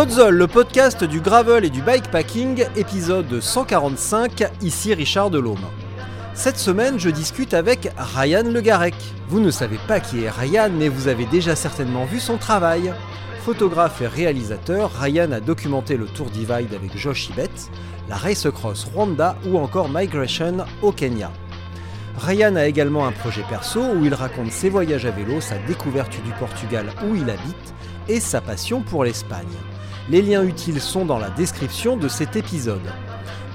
Podzol, le podcast du gravel et du bikepacking, épisode 145, ici Richard Delhomme. Cette semaine, je discute avec Ryan Le Garec. Vous ne savez pas qui est Ryan, mais vous avez déjà certainement vu son travail. Photographe et réalisateur, Ryan a documenté le Tour Divide avec Josh Ibet, la Race Cross Rwanda ou encore Migration au Kenya. Ryan a également un projet perso où il raconte ses voyages à vélo, sa découverte du Portugal où il habite et sa passion pour l'Espagne. Les liens utiles sont dans la description de cet épisode.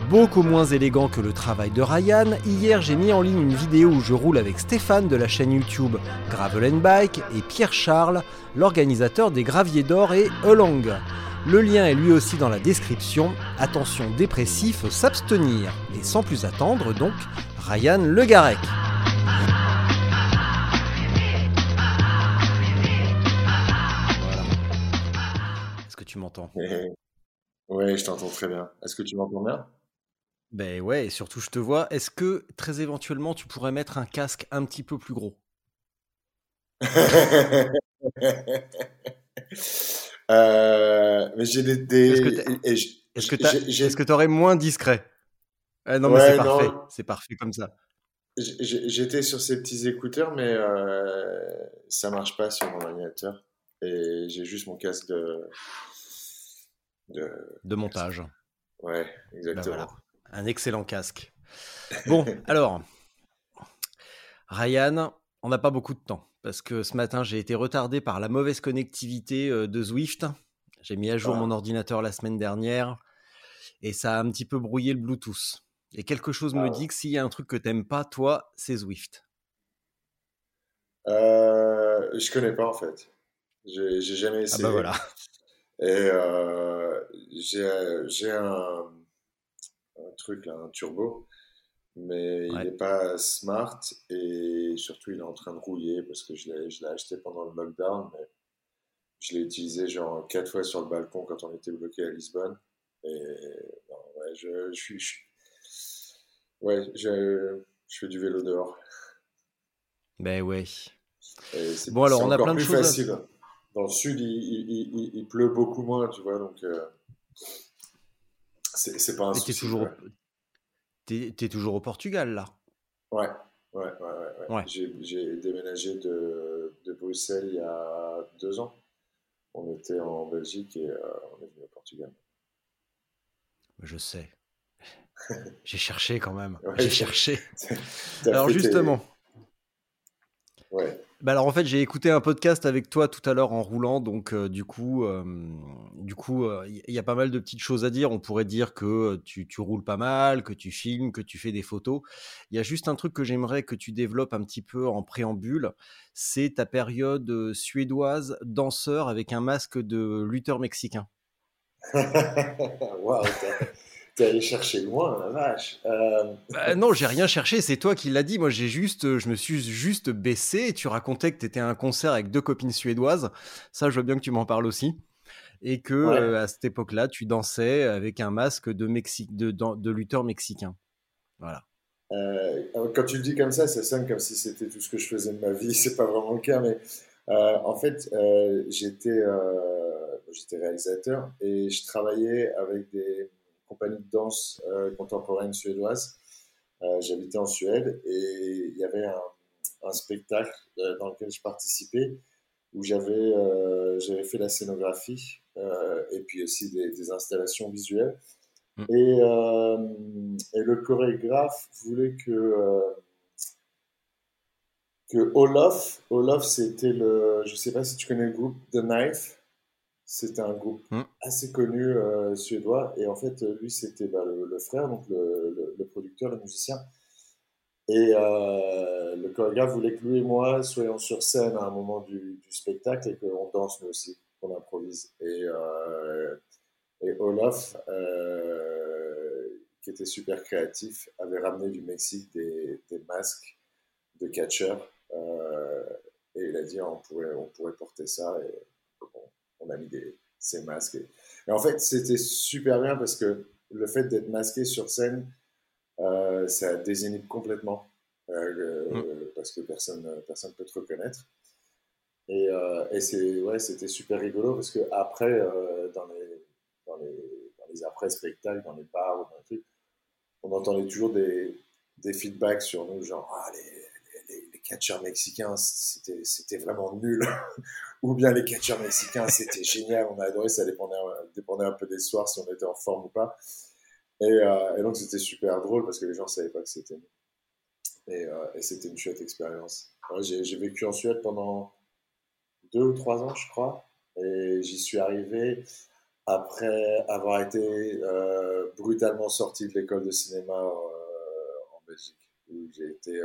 Beaucoup moins élégant que le travail de Ryan, hier j'ai mis en ligne une vidéo où je roule avec Stéphane de la chaîne YouTube Gravel Bike et Pierre Charles, l'organisateur des Graviers d'Or et Elang. Le lien est lui aussi dans la description. Attention dépressif, s'abstenir. Et sans plus attendre donc, Ryan Le tu m'entends Oui, je t'entends très bien. Est-ce que tu m'entends bien? Ben ouais, et surtout je te vois. Est-ce que très éventuellement tu pourrais mettre un casque un petit peu plus gros? Euh, mais j'ai des. Est-ce que tu aurais moins discret? Non, mais c'est parfait. C'est parfait comme ça. J'étais sur ces petits écouteurs, mais euh, ça marche pas sur mon ordinateur. Et j'ai juste mon casque de. De, montage. Ouais, ben exactement. Un excellent casque. Bon, alors. Ryan, on n'a pas beaucoup de temps parce que ce matin j'ai été retardé par la mauvaise connectivité euh, de Zwift. J'ai mis à jour ah. mon ordinateur la semaine dernière et ça a un petit peu brouillé le Bluetooth. Et quelque chose me ah. dit que s'il y a un truc que t'aimes pas, toi, c'est Zwift. Euh, je connais pas en fait. J'ai jamais essayé. Ah bah voilà. Et euh, j'ai un, un, truc là, un turbo mais il n'est pas smart et surtout il est en train de rouiller parce que je l'ai acheté pendant le lockdown, mais je l'ai utilisé genre quatre fois sur le balcon quand on était bloqué à Lisbonne. Et ouais, je, je suis. ouais, je, je, fais du vélo dehors. Ben ouais. Bon, alors on a plein de choses. Facile. Dans le sud, il, il, il, pleut beaucoup moins, tu vois, donc. Euh, c'est pas un souci. toujours, es toujours au Portugal, là Ouais, ouais, ouais. ouais, J'ai déménagé de, de, Bruxelles il y a deux ans. On était en Belgique et euh, on est venu au Portugal. Je sais. J'ai cherché quand même. J'ai cherché. Alors justement. Ouais. Bah alors en fait j'ai écouté un podcast avec toi tout à l'heure en roulant donc euh, du coup euh, du coup il y a pas mal de petites choses à dire. On pourrait dire que tu, tu, roules pas mal que tu filmes que tu fais des photos. Il y a juste un truc que j'aimerais que tu développes un petit peu en préambule. C'est ta période suédoise danseur avec un masque de lutteur mexicain. Wow, T'es allé chercher loin, la vache. Euh... Bah, non, j'ai rien cherché, c'est toi qui l'as dit. Moi, j'ai juste, je me suis juste baissé. tu racontais que tu étais à un concert avec deux copines suédoises. Ça, je veux bien que tu m'en parles aussi. Et que euh, à cette époque-là, tu dansais avec un masque de, de, lutteur mexicain. Voilà. Euh, quand tu le dis comme ça, ça sonne comme si c'était tout ce que je faisais de ma vie. C'est pas vraiment le cas, mais euh, en fait, j'étais réalisateur et je travaillais avec des compagnie de danse euh, contemporaine suédoise. Euh, j'habitais en Suède et il y avait un, spectacle euh, dans lequel je participais où j'avais j'avais fait la scénographie et puis aussi des, installations visuelles. Mm. Et, et, le chorégraphe voulait que que Olof, Olof c'était le, je sais pas si tu connais le groupe The Knife, c'était un groupe hmm. assez connu euh, suédois. Et en fait, lui, c'était bah, le, frère, donc le, le, producteur, le musicien. Et euh, le chorégraphe voulait que lui et moi soyons sur scène à un moment du, du spectacle et qu'on danse nous aussi, qu'on improvise. Et, euh, et Olaf, qui était super créatif, avait ramené du Mexique des, des masques de catcheurs. et il a dit on pourrait, on pourrait porter ça. Et, on a mis des, ces masques. Et, en fait, c'était super bien parce que le fait d'être masqué sur scène, euh, ça désinhibe complètement euh, mm. parce que personne personne peut te reconnaître. Et, euh, et c'est ouais, c'était super rigolo parce que après, dans les les après-spectacles, dans les bars ou dans les trucs, on entendait toujours des, des feedbacks sur nous, genre ah, les, catcheurs mexicains, c'était vraiment nul. ou bien les catcheurs mexicains, c'était génial, on a adoré, ça dépendait, dépendait un peu des soirs si on était en forme ou pas. Et, euh, donc c'était super drôle parce que les gens ne savaient pas que c'était nous. Et, euh, et c'était une chouette expérience. J'ai vécu en Suède pendant deux ou trois ans, je crois. Et j'y suis arrivé après avoir été euh, brutalement sorti de l'école de cinéma en Belgique, où j'ai été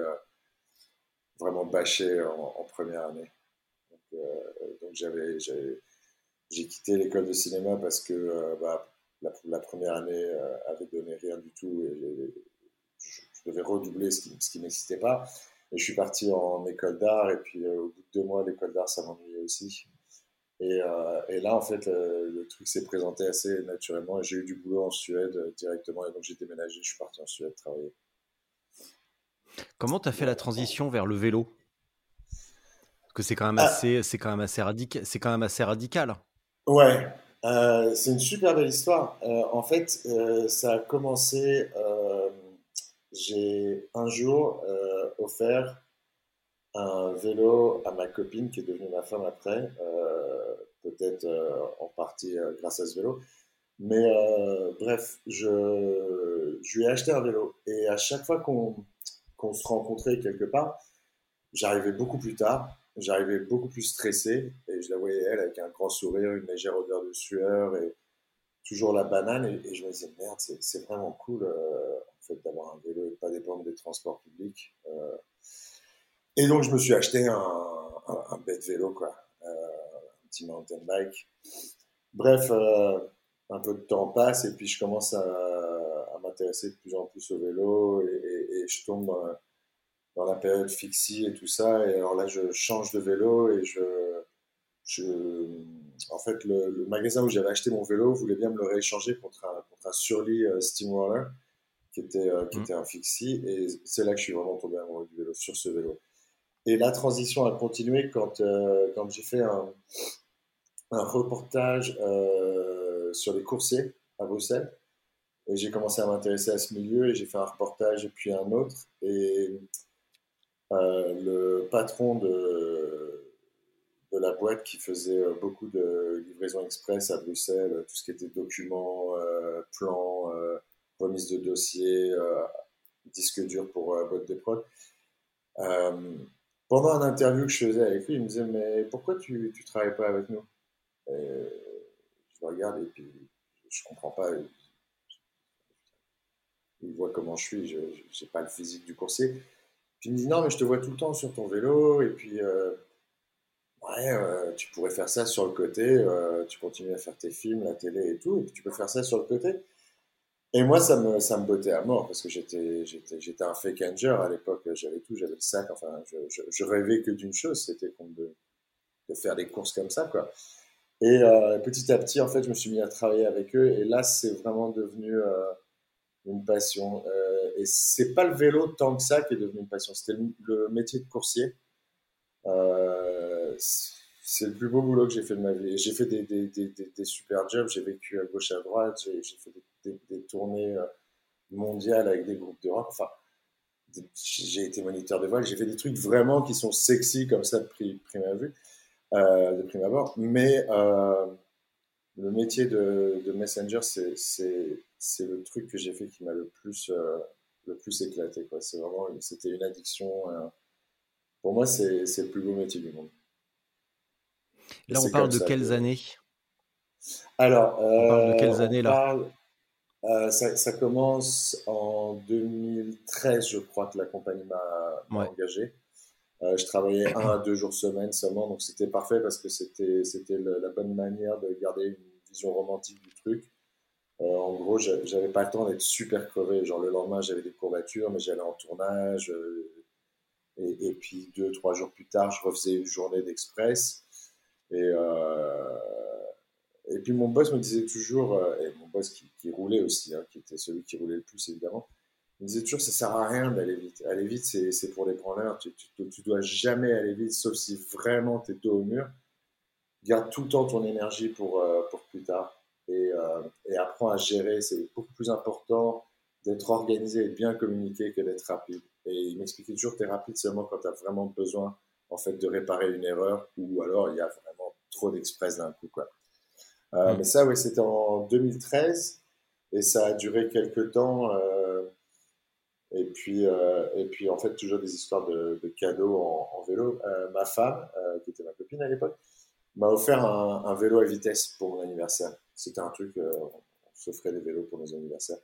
vraiment bâché en, première année. Donc, donc j'avais, j'ai quitté l'école de cinéma parce que bah, la, première année avait donné rien du tout et je, devais redoubler ce qui, ce qui n'existait pas. Et je suis parti en école d'art et puis au bout de deux mois, l'école d'art, ça m'ennuyait aussi. Et, euh, et, là, en fait, le, truc s'est présenté assez naturellement. J'ai eu du boulot en Suède euh, directement. Et donc, j'ai déménagé. Je suis parti en Suède travailler. Comment tu as fait la transition vers le vélo? Parce que c'est quand, même ah. assez, c'est quand, même assez radical, c'est quand même assez radical. Ouais, euh, c'est une super belle histoire. en fait, ça a commencé. j'ai un jour offert un vélo à ma copine qui est devenue ma femme après, euh, peut-être euh, en partie euh, grâce à ce vélo. Mais bref, je, je, lui ai acheté un vélo et à chaque fois qu'on se rencontrait quelque part, j'arrivais beaucoup plus tard, j'arrivais beaucoup plus stressé et je la voyais elle avec un grand sourire, une légère odeur de sueur et toujours la banane et, je me disais merde, c'est vraiment cool en fait d'avoir un vélo et pas dépendre des transports publics. Et donc, je me suis acheté un, bête vélo, quoi. Euh, un petit mountain bike. Bref, euh, un peu de temps passe et puis je commence à m'intéresser de plus en plus au vélo et, et, je tombe dans la, dans la, période fixie et tout ça. Et alors là, je change de vélo et je. je en fait, le, le magasin où j'avais acheté mon vélo voulait bien me le rééchanger contre un, contre un Surly euh, Steamroller qui était, qui mmh. était un fixie. Et c'est là que je suis vraiment tombé amoureux du vélo, sur ce vélo. Et la transition a continué quand, euh, quand j'ai fait un, un reportage euh, sur les coursiers à Bruxelles. Et j'ai commencé à m'intéresser à ce milieu et j'ai fait un reportage et puis un autre. Et euh, le patron de, de la boîte qui faisait beaucoup de livraisons express à Bruxelles, tout ce qui était documents, plans, remise de dossiers, disques durs pour boîte de prod, pendant un interview que je faisais avec lui, il me disait Mais pourquoi tu ne travailles pas avec nous? Je regarde et puis je comprends pas. Il voit comment je suis, je n'ai pas le physique du coursier. Puis il me dit Non, mais je te vois tout le temps sur ton vélo et puis. Euh, ouais, euh, tu pourrais faire ça sur le côté, euh, tu continues à faire tes films, la télé et tout, et puis tu peux faire ça sur le côté. Et moi, ça me, ça me bottait à mort parce que j'étais, un fake ranger à l'époque. J'avais tout, j'avais le sac. Enfin, je, je, rêvais que d'une chose, c'était de, de faire des courses comme ça, quoi. Et petit à petit, en fait, je me suis mis à travailler avec eux. Et là, c'est vraiment devenu une passion. Euh, et c'est pas le vélo tant que ça qui est devenu une passion. C'était le, métier de coursier. Euh, c'est le plus beau boulot que j'ai fait de ma vie. J'ai fait des, des, des, des, super jobs. J'ai vécu à gauche à droite. J'ai fait des tournées euh, mondiales avec des groupes de rock. Enfin, j'ai été moniteur de voile, j'ai fait des trucs vraiment qui sont sexy comme ça de prime, à vue, euh, de prime abord. Mais le métier de, de messenger, c'est le truc que j'ai fait qui m'a le plus le plus éclaté. C'est vraiment, c'était une addiction. pour moi, c'est le plus beau métier du monde. là, on parle de quelles années? Alors, on parle de quelles années là? euh, ça, commence en 2013, je crois que la compagnie m'a engagé. Euh, je travaillais un à deux jours semaine seulement, donc c'était parfait parce que c'était c'était la bonne manière de garder une vision romantique du truc. Euh, en gros, j'avais pas le temps d'être super crevé. Genre le lendemain, j'avais des courbatures, mais j'allais en tournage. Et, et, puis deux, trois jours plus tard, je refaisais une journée d'express. Et et puis mon boss me disait toujours, euh, et mon boss qui, roulait aussi, hein, qui était celui qui roulait le plus évidemment, il me disait toujours ça sert à rien d'aller vite. Aller vite, c'est pour les branleurs. Tu, tu, dois jamais aller vite, sauf si vraiment tu es dos au mur. Garde tout le temps ton énergie pour, euh, pour plus tard. Et, et apprends à gérer. C'est beaucoup plus important d'être organisé et de bien communiquer que d'être rapide. Et il m'expliquait toujours, tu es rapide seulement quand tu as vraiment besoin en fait, de réparer une erreur ou alors il y a vraiment trop d'express d'un coup. Quoi. Euh, mm. Mais ça, oui, c'était en 2013 et ça a duré quelques temps. Euh, et, puis, euh, et puis, en fait, toujours des histoires de, cadeaux en, vélo. ma femme, qui était ma copine à l'époque, m'a offert un, un, vélo à vitesse pour mon anniversaire. C'était un truc, on s'offrait des vélos pour nos anniversaires.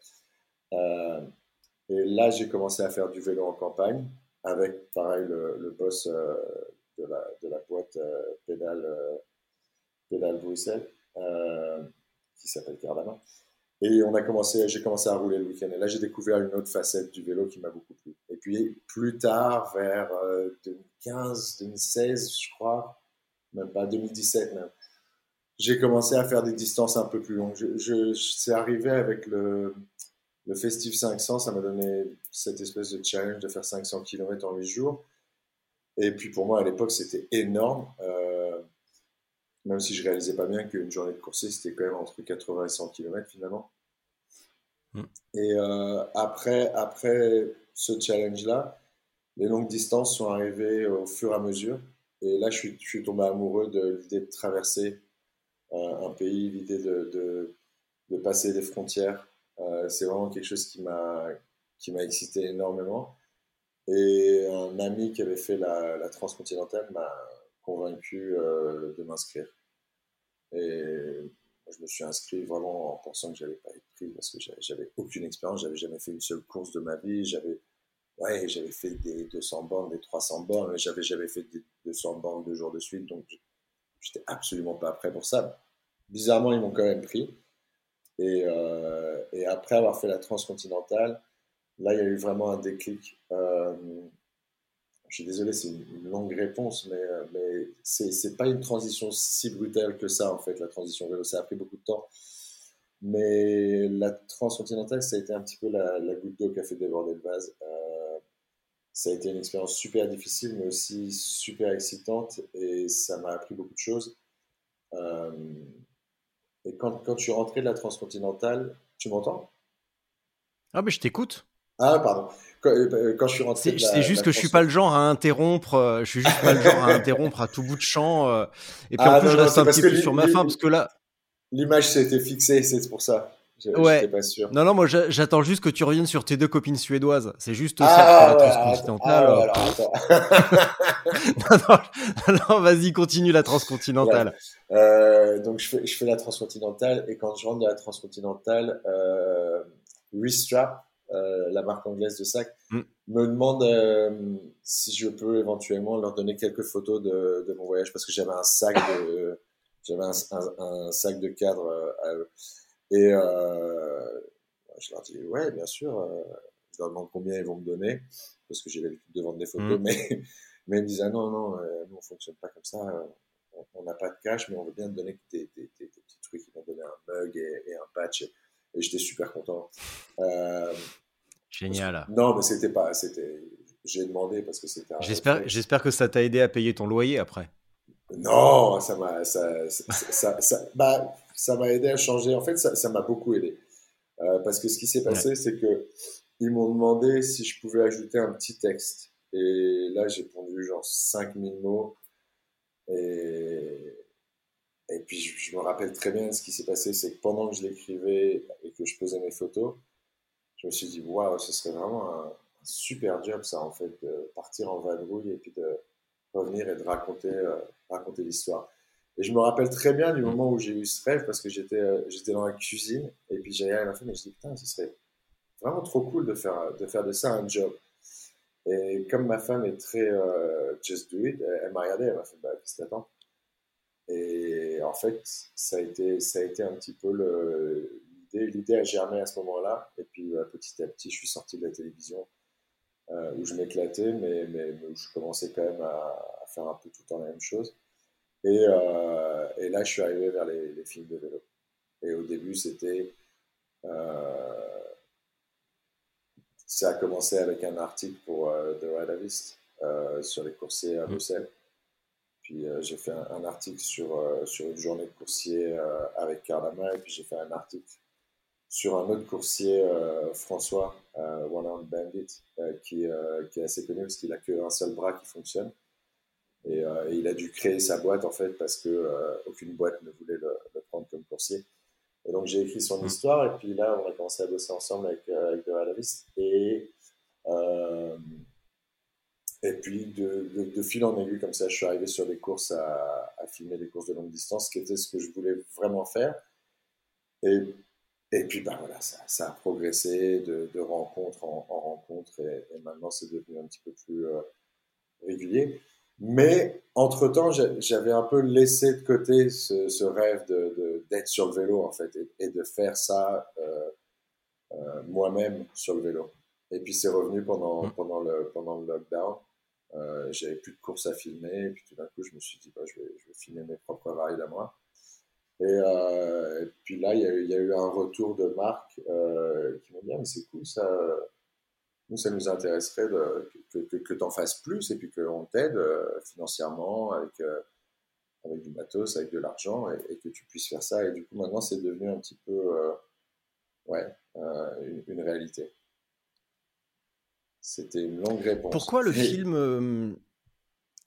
et là, j'ai commencé à faire du vélo en campagne avec, pareil, le, boss euh, de, la, de, la, boîte euh, pédale, euh, pédale Bruxelles, qui s'appelle Cardama. Et on a commencé, j'ai commencé à rouler le week-end. Et là, j'ai découvert une autre facette du vélo qui m'a beaucoup plu. Et puis, plus tard, vers 2015, 2016, je crois, même pas 2017 même, j'ai commencé à faire des distances un peu plus longues. Je, je c'est arrivé avec le, le Festive 500, ça m'a donné cette espèce de challenge de faire 500 km en 8 jours. Et puis pour moi, à l'époque, c'était énorme. Euh, même si je réalisais pas bien qu'une journée de course, c'était quand même entre 80 et 100 km finalement. Hmm. Et euh, après, après ce challenge-là, les longues distances sont arrivées au fur et à mesure. Et là, je suis, je suis tombé amoureux de l'idée de traverser un pays, l'idée de, de, passer des frontières, euh, c'est vraiment quelque chose qui m'a qui m'a excité énormément. Et un ami qui avait fait la, la transcontinentale m'a convaincu euh, de m'inscrire. Et je me suis inscrit vraiment en pensant que j'allais pas être pris parce que j'avais aucune expérience, j'avais jamais fait une seule course de ma vie, j'avais ouais, j'avais fait des 200 bornes, des 300 bornes, mais j'avais jamais fait des 200 bornes deux jours de suite, donc j'étais absolument pas prêt pour ça. Bizarrement, ils m'ont quand même pris. Et, euh, et, après avoir fait la transcontinentale, là, il y a eu vraiment un déclic. Euh, je suis désolé, c'est une, longue réponse, mais, euh, mais c'est pas une transition si brutale que ça, en fait, la transition vélo. Ça a pris beaucoup de temps. Mais la transcontinentale, ça a été un petit peu la, goutte d'eau qui a fait déborder le vase. Ça a été une expérience super difficile, mais aussi super excitante, et ça m'a appris beaucoup de choses. Et quand, quand je suis rentré de la transcontinentale, tu m'entends? Ah, mais je t'écoute. Ah, pardon. Quand, euh, je suis rentré. C'est juste que je suis pas le genre à interrompre. Euh, je suis juste pas le genre à interrompre à tout bout de champ. Euh, et puis en ah, plus, je reste un petit peu sur ma fin parce que là. L'image été fixée, c'est pour ça. Ouais. Pas sûr. Non, non, moi j'attends juste que tu reviennes sur tes deux copines suédoises. C'est juste ça ah, la transcontinentale. Ah, non, non, vas-y, continue la transcontinentale. Euh, donc je fais, je fais la transcontinentale et quand je rentre dans la transcontinentale, euh, Restrap, euh, la marque anglaise de sac, mm. me demande euh, si je peux éventuellement leur donner quelques photos de, de mon voyage parce que j'avais un sac de j'avais un, un, sac de cadre à eux. Et euh, je leur dis, ouais, bien sûr. Euh, je leur demande combien ils vont me donner, parce que j'ai l'habitude de vendre des photos, mmh. mais, mais ils me disent, ah non, non, euh, nous, on fonctionne pas comme ça. On n'a pas de cash, mais on veut bien te donner des, petits trucs. Ils m'ont donné un mug et, un patch. Et, j'étais super content. Génial. non, mais c'était pas. c'était J'ai demandé parce que c'était. J'espère, j'espère que ça t'a aidé à payer ton loyer après. Non, ça m'a, ça, ça, ça, bah, ça m'a aidé à changer. En fait, ça m'a beaucoup aidé. Euh, parce que ce qui s'est passé, c'est que ils m'ont demandé si je pouvais ajouter un petit texte. Et là, j'ai pondu genre 5000 mots. Et, et puis, je, me rappelle très bien de ce qui s'est passé. C'est que pendant que je l'écrivais et que je posais mes photos, je me suis dit, waouh, ce serait vraiment un, un, super job, ça, en fait, de partir en vadrouille et puis de revenir et de raconter, euh, raconter l'histoire. Et je me rappelle très bien du moment où j'ai eu ce rêve parce que j'étais euh, j'étais dans la cuisine et puis j'allais à la fin et je dit putain, ce serait vraiment trop cool de faire, de faire de ça un job. Et comme ma femme est très euh, just do it, elle, m'a regardé, elle m'a fait bah, qu'est-ce que t'attends? Et en fait, ça a été, ça a été un petit peu l'idée. L'idée a germé à ce moment-là. Et puis petit à petit, je suis sorti de la télévision où je m'éclatais, mais, mais, où je commençais quand même à, à faire un peu tout le temps la même chose. Et, euh, et, là, je suis arrivé vers les, les, films de vélo. Et au début, c'était. Euh, ça a commencé avec un article pour euh, The Radavist sur les coursiers à mm. Bruxelles. puis j'ai fait un, article sur, sur une journée de coursier avec Carlama, et puis j'ai fait un article sur un autre coursier, François, One Arm Bandit, qui, qui, est assez connu parce qu'il a qu'un seul bras qui fonctionne. Et, il a dû créer sa boîte en fait parce que aucune boîte ne voulait le, le prendre comme coursier. Et donc j'ai écrit son mmh. histoire et puis là on a commencé à bosser ensemble avec, euh, avec The Et, euh, et puis de, de, fil en aiguille comme ça, je suis arrivé sur des courses à, à, filmer des courses de longue distance, ce qui était ce que je voulais vraiment faire. Et, et puis bah, voilà, ça, ça a progressé de, de rencontre en, en rencontre et, et maintenant c'est devenu un petit peu plus euh, régulier. Mais entre-temps, j'avais un peu laissé de côté ce, ce rêve d'être sur le vélo, en fait, et, de faire ça euh, euh, moi-même sur le vélo. Et puis c'est revenu pendant, mmh. pendant, le, pendant le lockdown. Euh, j'avais plus de courses à filmer, et puis tout d'un coup, je me suis dit, bah, je, vais, je vais filmer mes propres rides à moi. Et, et, puis là, il y, a eu, il y, a eu un retour de euh, qui m'ont dit, ah, mais c'est cool ça nous, ça nous intéresserait de, que, que, que tu en fasses plus et puis qu'on t'aide euh, financièrement avec, euh, avec du matos, avec de l'argent et, que tu puisses faire ça. Et du coup, maintenant, c'est devenu un petit peu euh, ouais, une, une, réalité. C'était une longue réponse. Pourquoi le film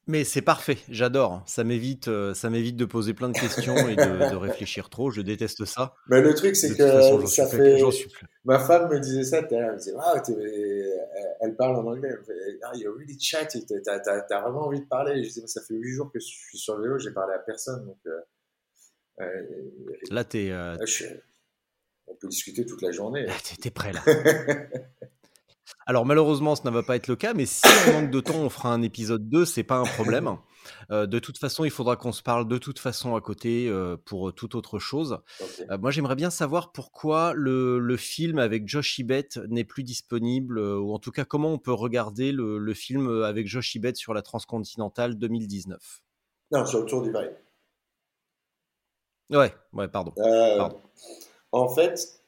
mais c'est parfait, j'adore. Ça m'évite, euh, ça m'évite de poser plein de questions et de, réflichir trop. Je déteste ça. Mais le truc, c'est que ça fait. Ma femme me disait ça. Elle me disait, ah, elle parle en anglais. Elle me ah, you're really chatty. T'as, as, vraiment envie de parler. je disais, ça fait huit jours que je suis sur le vélo. J'ai parlé à personne. Donc, euh, euh, là, t'es. On peut discuter toute la journée. Là, t'es prêt là. Alors malheureusement, ce ne va pas être le cas, mais si on manque de temps, on fera un épisode 2, c'est pas un problème. Euh, de toute façon, il faudra qu'on se parle de toute façon à côté euh, pour toute autre chose. Euh, moi, j'aimerais bien savoir pourquoi le, film avec Josh Ibet n'est plus disponible, ou en tout cas comment on peut regarder le, film avec Josh Ibet sur la Transcontinentale 2019. Non, sur le Tour du Ouais, ouais, pardon. pardon. En fait,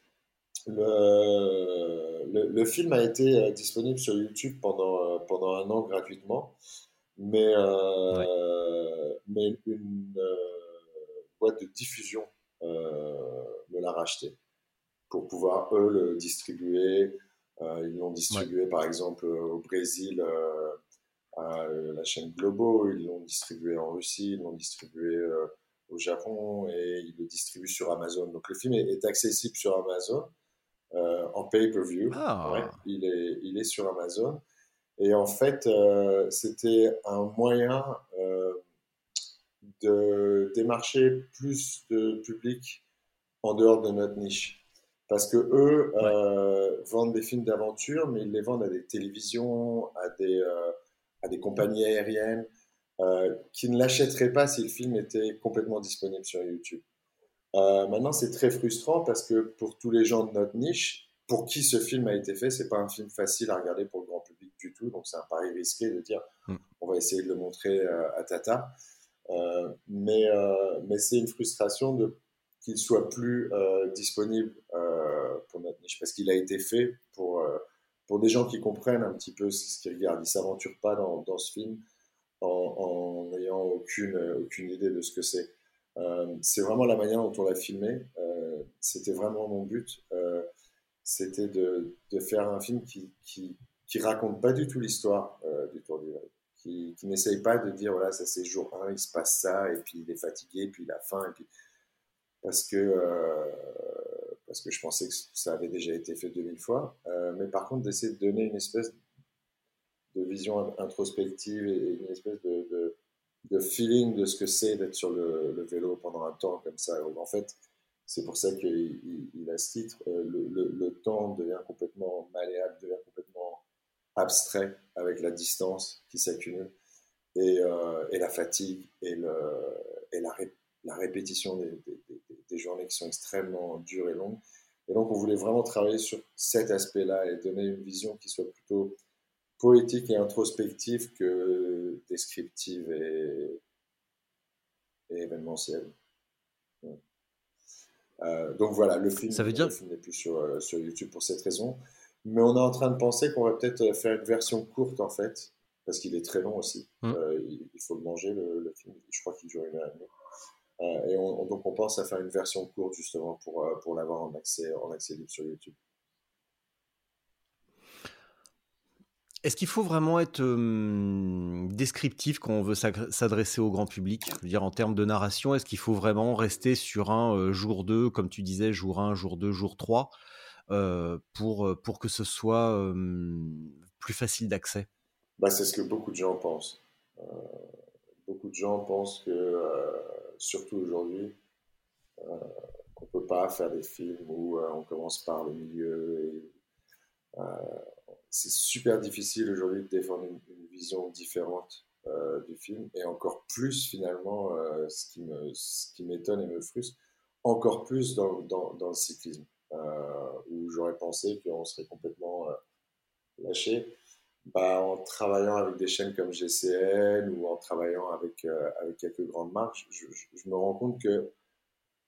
le le, film a été euh, disponible sur YouTube pendant, euh, pendant un an gratuitement, mais, euh, mais une boîte de diffusion me l'a racheté. Pour pouvoir, eux, le distribuer. ils l'ont distribué, par exemple, au Brésil à la chaîne Globo, ils l'ont distribué en Russie, ils l'ont distribué au Japon. Et ils le distribuent sur Amazon. Donc le film est accessible sur Amazon. Euh, en pay-per-view. Ah. il, est, il est sur Amazon. Et en fait, euh, c'était un moyen euh, de démarcher plus de public en dehors de notre niche. Parce que eux vendent des films d'aventure, mais ils les vendent à des télévisions, à des, à des compagnies aériennes, qui ne l'achèteraient pas si le film était complètement disponible sur YouTube. Euh, maintenant, c'est très frustrant parce que pour tous les gens de notre niche, pour qui ce film a été fait, c'est pas un film facile à regarder pour le grand public du tout. Donc, c'est un pari risqué de dire mm. on va essayer de le montrer euh, à Tata. Euh, mais mais c'est une frustration de qu'il soit plus disponible pour notre niche parce qu'il a été fait pour pour des gens qui comprennent un petit peu ce qu'ils regardent. Ils s'aventurent pas dans, dans ce film en n'ayant aucune aucune idée de ce que c'est. Euh, c'est vraiment la manière dont on l'a filmé. Euh, c'était vraiment mon but. Euh, c'était de, faire un film qui, qui, raconte pas du tout l'histoire du Tour du qui, qui n'essaye pas de dire voilà ça c'est jour 1 il se passe ça et puis il est fatigué puis la fin et puis parce que parce que je pensais que ça avait déjà été fait 2000 fois mais par contre d'essayer de donner une espèce de vision introspective et une espèce de de feeling de ce que c'est d'être sur le, vélo pendant un temps comme ça. en fait, c'est pour ça qu'il il, a ce titre. Euh, le, le, temps devient complètement malléable, devient complètement abstrait avec la distance qui s'accumule et, euh, et, la fatigue et, et la, la, répétition des, des, journées qui sont extrêmement dures et longues. Et donc, on voulait vraiment travailler sur cet aspect-là et donner une vision qui soit plutôt poétique et introspective que descriptive et, événementielle. Euh, donc voilà, le film, Ça veut dire... n'est plus sur, euh, sur, YouTube pour cette raison. Mais on est en train de penser qu'on va peut-être faire une version courte en fait, parce qu'il est très long aussi. Mmh. il, faut le manger, le, film. Je crois qu'il dure une heure et demie. et donc, on pense à faire une version courte, justement, pour, pour l'avoir en accès, en accès libre sur YouTube. Est-ce qu'il faut vraiment être descriptif quand on veut s'adresser au grand public? Dire, en termes de narration, est-ce qu'il faut vraiment rester sur un jour 2, comme tu disais, jour 1, jour 2, jour 3, pour, pour que ce soit plus facile d'accès? Bah, C'est ce que beaucoup de gens pensent. beaucoup de gens pensent que, surtout aujourd'hui, qu'on ne peut pas faire des films où on commence par le milieu et c'est super difficile aujourd'hui de défendre une, vision différente euh, du film. Et encore plus finalement euh, ce qui m'étonne et me frustre encore plus dans, le cyclisme euh, où j'aurais pensé qu'on serait complètement lâché. Bah, en travaillant avec des chaînes comme GCN ou en travaillant avec, quelques grandes marques, je, me rends compte que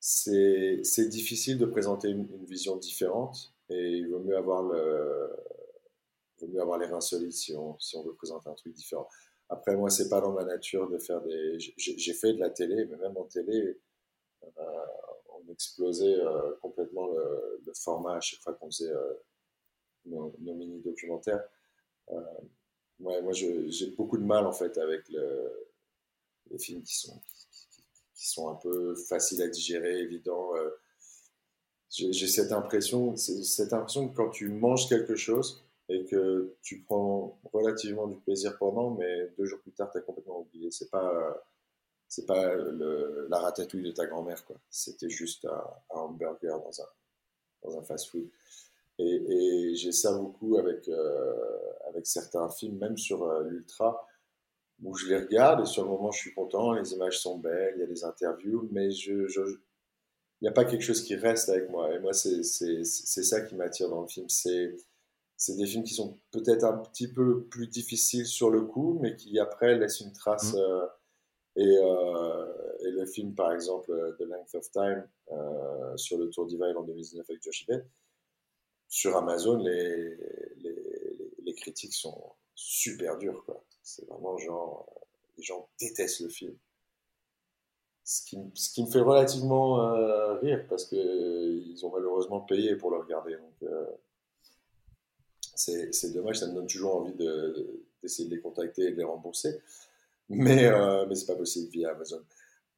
c'est difficile de présenter une, vision différente. Et il vaut mieux avoir le, vaut mieux avoir les reins solides si on, si on veut présenter un truc différent. Après, moi, c'est pas dans ma nature de faire des. J'ai fait de la télé, mais même en télé, euh, on explosait euh, complètement le, format à chaque fois qu'on faisait euh, nos, mini-documentaires. Ouais, moi, j'ai beaucoup de mal en fait avec le, les films qui sont, qui, sont un peu faciles à digérer, évidents. j'ai cette impression, cette impression que quand tu manges quelque chose, et que tu prends relativement du plaisir pendant, mais deux jours plus tard, tu as complètement oublié. C'est pas, c'est pas la ratatouille de ta grand-mère, quoi. C'était juste un, hamburger dans un, dans un fast-food. Et, j'ai ça beaucoup avec, euh, avec certains films, même sur euh, l'Ultra, où je les regarde et sur le moment, je suis content, les images sont belles, il y a des interviews, mais il n'y a pas quelque chose qui reste avec moi. Et moi, c'est ça qui m'attire dans le film. C'est c'est des films qui sont peut-être un petit peu plus difficiles sur le coup, mais qui après laissent une trace. Mmh. Euh, euh, et, le film, par exemple, euh, The Length of Time, sur le Tour Divide en 2019 avec Josh Bett, sur Amazon, les, les, critiques sont super dures. C'est vraiment genre, les gens détestent le film. Ce qui, ce qui me fait relativement rire parce qu'ils ont malheureusement payé pour le regarder. Donc, c'est dommage, ça me donne toujours envie d'essayer de, les contacter et de les rembourser. Mais, euh, mais c'est pas possible via Amazon.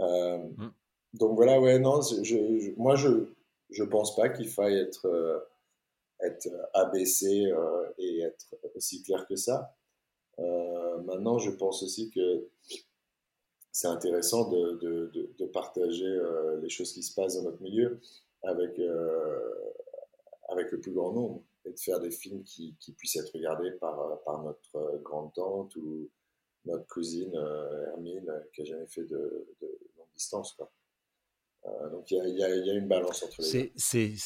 Euh, mm. Donc voilà, ouais, non, je, moi je je pense pas qu'il faille être, euh, être abaissé euh, et être aussi clair que ça. maintenant, je pense aussi que c'est intéressant de, de, de, partager les choses qui se passent dans notre milieu avec, avec le plus grand nombre et de faire des films qui, qui puissent être regardés par, euh, par notre euh, grande-tante ou notre cousine euh, Hermine qui n'a jamais fait de, longue distance. Quoi. donc il y, y, y a, une balance entre les deux.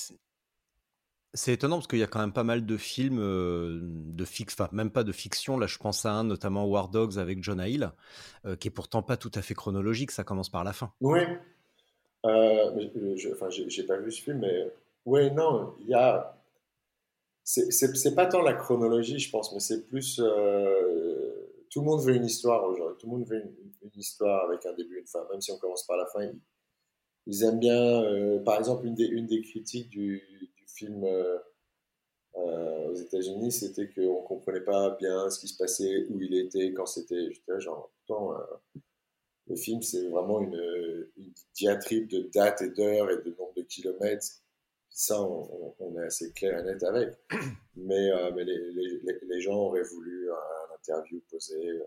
C'est étonnant parce qu'il y a quand même pas mal de films de enfin même pas de fiction. Là, je pense à un, notamment War Dogs avec John Hill, qui est pourtant pas tout à fait chronologique. Ça commence par la fin. Oui. Euh, enfin, j'ai pas vu ce film, mais oui, non, il y a c'est pas tant la chronologie, je pense, mais c'est plus. Euh, tout le monde veut une histoire aujourd'hui. Tout le monde veut une, histoire avec un début et une fin, même si on commence par la fin. Ils, aiment bien. Euh, par exemple, une des, une des critiques du, film euh, aux États-Unis, c'était qu'on comprenait pas bien ce qui se passait, où il était, quand c'était. J'étais genre, le film, c'est vraiment une, une diatribe de dates et d'heures et de nombre de kilomètres ça, on, est assez clair et net avec. Mais, euh, mais les, les, les, gens auraient voulu un interview posé euh,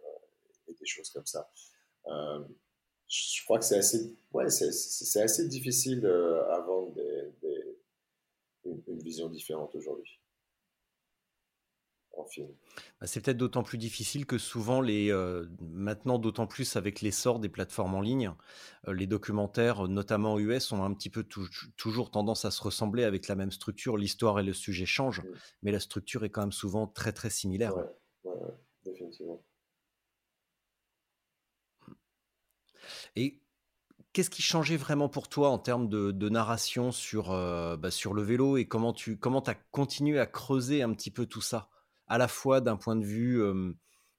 et des choses comme ça. Euh, je crois que c'est assez, ouais, c'est assez difficile à vendre des, des, une, vision différente aujourd'hui. Bah, c'est peut-être d'autant plus difficile que souvent, les, euh, maintenant d'autant plus avec l'essor des plateformes en ligne, euh, les documentaires, notamment US, ont un petit peu toujours tendance à se ressembler avec la même structure. L'histoire et le sujet changent, mmh. mais la structure est quand même souvent très très similaire. Ouais, définitivement. Et qu'est-ce qui changeait vraiment pour toi en termes de, narration sur, euh, bah, sur le vélo et comment tu comment as continué à creuser un petit peu tout ça? À la fois d'un point de vue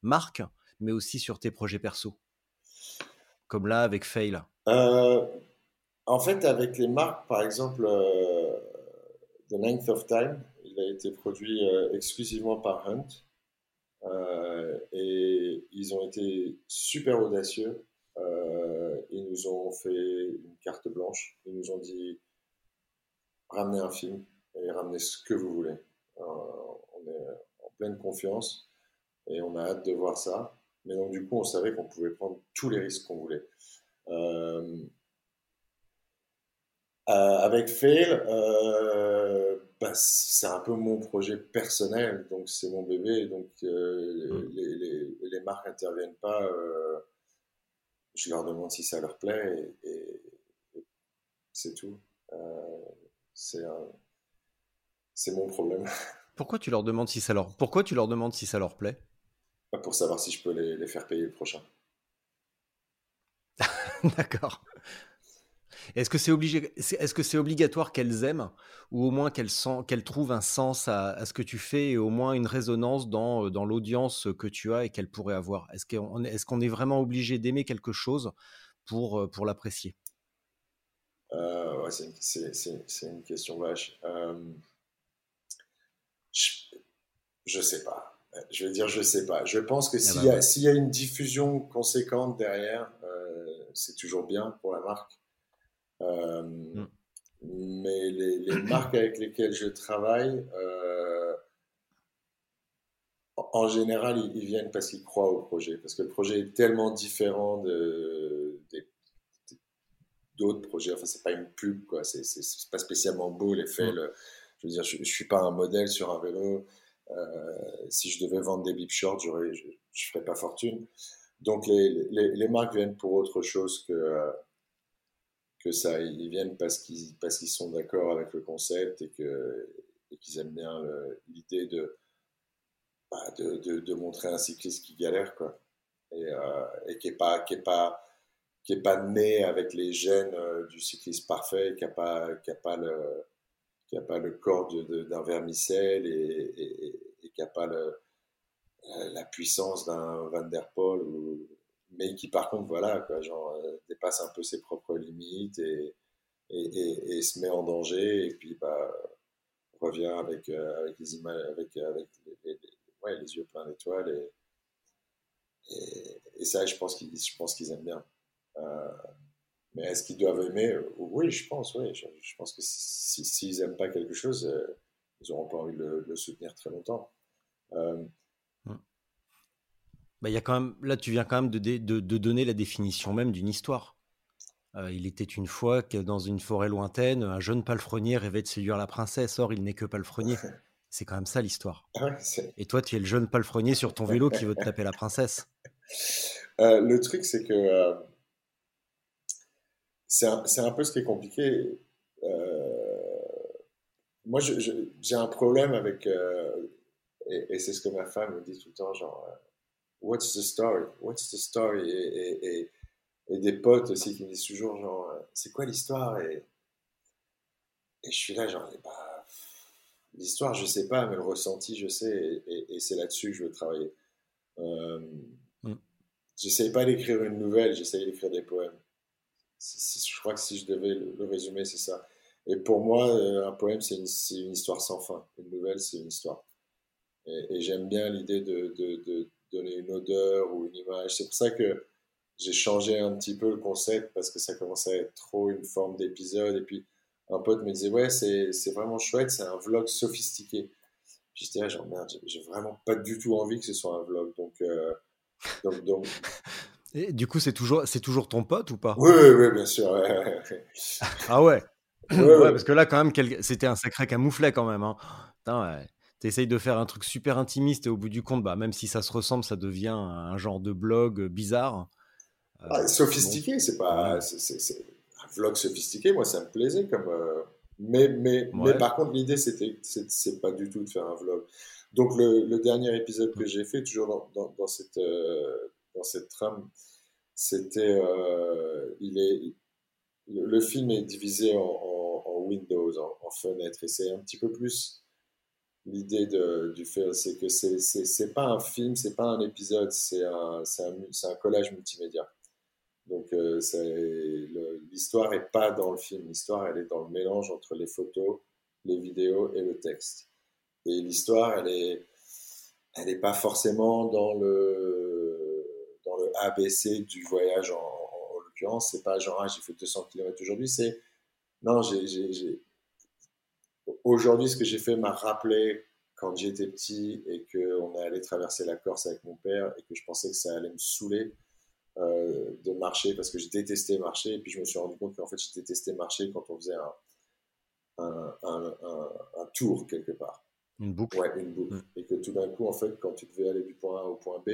marque, mais aussi sur tes projets perso Comme là avec Fail. en fait, avec les marques, par exemple, The Ninth of Time, il a été produit exclusivement par Hunt. et ils ont été super audacieux. ils nous ont fait une carte blanche. Ils nous ont dit ramenez un film et ramenez ce que vous voulez. Euh, pleine confiance et on a hâte de voir ça. Mais donc, du coup, on savait qu'on pouvait prendre tous les risques qu'on voulait. Euh, euh, avec Fail, bah, c'est un peu mon projet personnel, donc c'est mon bébé, donc mm. les, marques n'interviennent pas. je leur demande si ça leur plaît et, et c'est tout. c'est mon problème. Pourquoi tu leur demandes si ça leur, Pourquoi tu leur demandes si ça leur plaît? Bah, Pour savoir si je peux les, faire payer le prochain. D'accord. Est-ce que c'est obligé... est-ce que c'est obligatoire qu'elles aiment ou au moins qu'elles, qu'elles trouvent un sens à, ce que tu fais et au moins une résonance dans, dans l'audience que tu as et qu'elles pourraient avoir? Est-ce qu'on est, qu'on est vraiment obligé d'aimer quelque chose pour, pour l'apprécier? Euh, c'est, une, question vache. Euh, je sais pas. Je vais dire, je sais pas. Je pense que eh ben s'il y, a une diffusion conséquente derrière, euh, c'est toujours bien pour la marque. Euh, mm. Mais les, marques avec lesquelles je travaille, euh, en général, ils, viennent parce qu'ils croient au projet. Parce que le projet est tellement différent de, d'autres projets. Enfin, c'est pas une pub, quoi. C'est, pas spécialement beau l'effet. Mm. Je veux dire, je, ne suis pas un modèle sur un vélo. Euh, si je devais vendre des bip shorts, je ne ferais pas fortune. Donc les, marques viennent pour autre chose que, que ça. Ils viennent parce qu'ils parce qu'ils sont d'accord avec le concept et qu'ils aiment bien l'idée bah, de, de, montrer un cycliste qui galère quoi et, euh, et qui est pas qui est pas qui est pas né avec les gènes euh, du cycliste parfait, qui a pas qui a pas le qui n'a pas le corps d'un vermicelle et, qui n'a pas le, la puissance d'un Van Der Poel, mais qui par contre, voilà, quoi, genre, euh, dépasse un peu ses propres limites et, se met en danger, et puis bah, revient avec, euh, les yeux pleins d'étoiles. Et, et, ça, je pense qu'ils aiment bien. Euh, mais est-ce qu'ils doivent aimer? Oui, je pense, oui. Je, pense que s'ils si, n'aiment pas quelque chose, euh, ils n'auront pas envie de le, soutenir très longtemps. Euh, hmm. bah, y a quand même, là, tu viens quand même de, de, de donner la définition même d'une histoire. Euh, il était une fois que dans une forêt lointaine, un jeune palefrenier rêvait de séduire la princesse. Or, il n'est que palefrenier. C'est quand même ça l'histoire. Et toi, tu es le jeune palefrenier sur ton vélo qui veut te taper la princesse. le truc, c'est que c'est un, un, peu ce qui est compliqué. Euh, moi, j'ai un problème avec, euh, et, c'est ce que ma femme me dit tout le temps, genre, euh, What's the story? What's the story? Et, et, et, des potes aussi qui me disent toujours, genre, c'est quoi l'histoire? Et, je suis là, genre, bah, l'histoire, je sais pas, mais le ressenti, je sais, et, c'est là-dessus que je veux travailler. Euh, mm. J'essaye pas d'écrire une nouvelle, j'essaye d'écrire des poèmes je crois que si je devais le, résumer, c'est ça. Et pour moi, euh, un poème, c'est une, histoire sans fin. Une nouvelle, c'est une histoire. Et, j'aime bien l'idée de, donner une odeur ou une image. C'est pour ça que j'ai changé un petit peu le concept parce que ça commençait à être trop une forme d'épisode. Et puis, un pote me disait, ouais, c'est vraiment chouette, c'est un vlog sophistiqué. Puis j'étais là, genre, merde, j'ai vraiment pas du tout envie que ce soit un vlog. Donc, euh, donc, donc du coup, c'est toujours, c'est toujours ton pote ou pas? Oui, oui, bien sûr. ah ouais? ouais, Parce que là, quand même, c'était un sacré camouflet quand même. Hein. Tu essayes de faire un truc super intimiste et au bout du compte, bah, même si ça se ressemble, ça devient un genre de blog bizarre. Euh, ah, sophistiqué, c'est pas. Un vlog sophistiqué, moi, ça me plaisait comme. Euh, mais, mais, mais par contre, l'idée, c'était, c'est, pas du tout de faire un vlog. Donc, le, dernier épisode que j'ai fait, toujours dans, dans, cette. Euh, dans cette trame, c'était, euh, il est, le, film est divisé en, Windows, en, fenêtres, et c'est un petit peu plus l'idée du film, c'est que c'est, c'est, pas un film, c'est pas un épisode, c'est un, un, un collage multimédia. Donc euh, l'histoire est pas dans le film, l'histoire elle est dans le mélange entre les photos, les vidéos et le texte. Et l'histoire elle est, elle n'est pas forcément dans le ABC du voyage en, en, l'occurrence. C'est pas genre ah, j'ai fait 200 km aujourd'hui, c'est non, j'ai, aujourd'hui ce que j'ai fait m'a rappelé quand j'étais petit et qu'on allait traverser la Corse avec mon père et que je pensais que ça allait me saouler euh, de marcher parce que j'ai détesté marcher et puis je me suis rendu compte qu'en fait j'ai détesté marcher quand on faisait un, un, un, tour quelque part. Une boucle Ouais, une boucle. Mm. Et que tout d'un coup, en fait, quand tu devais aller du point A au point B,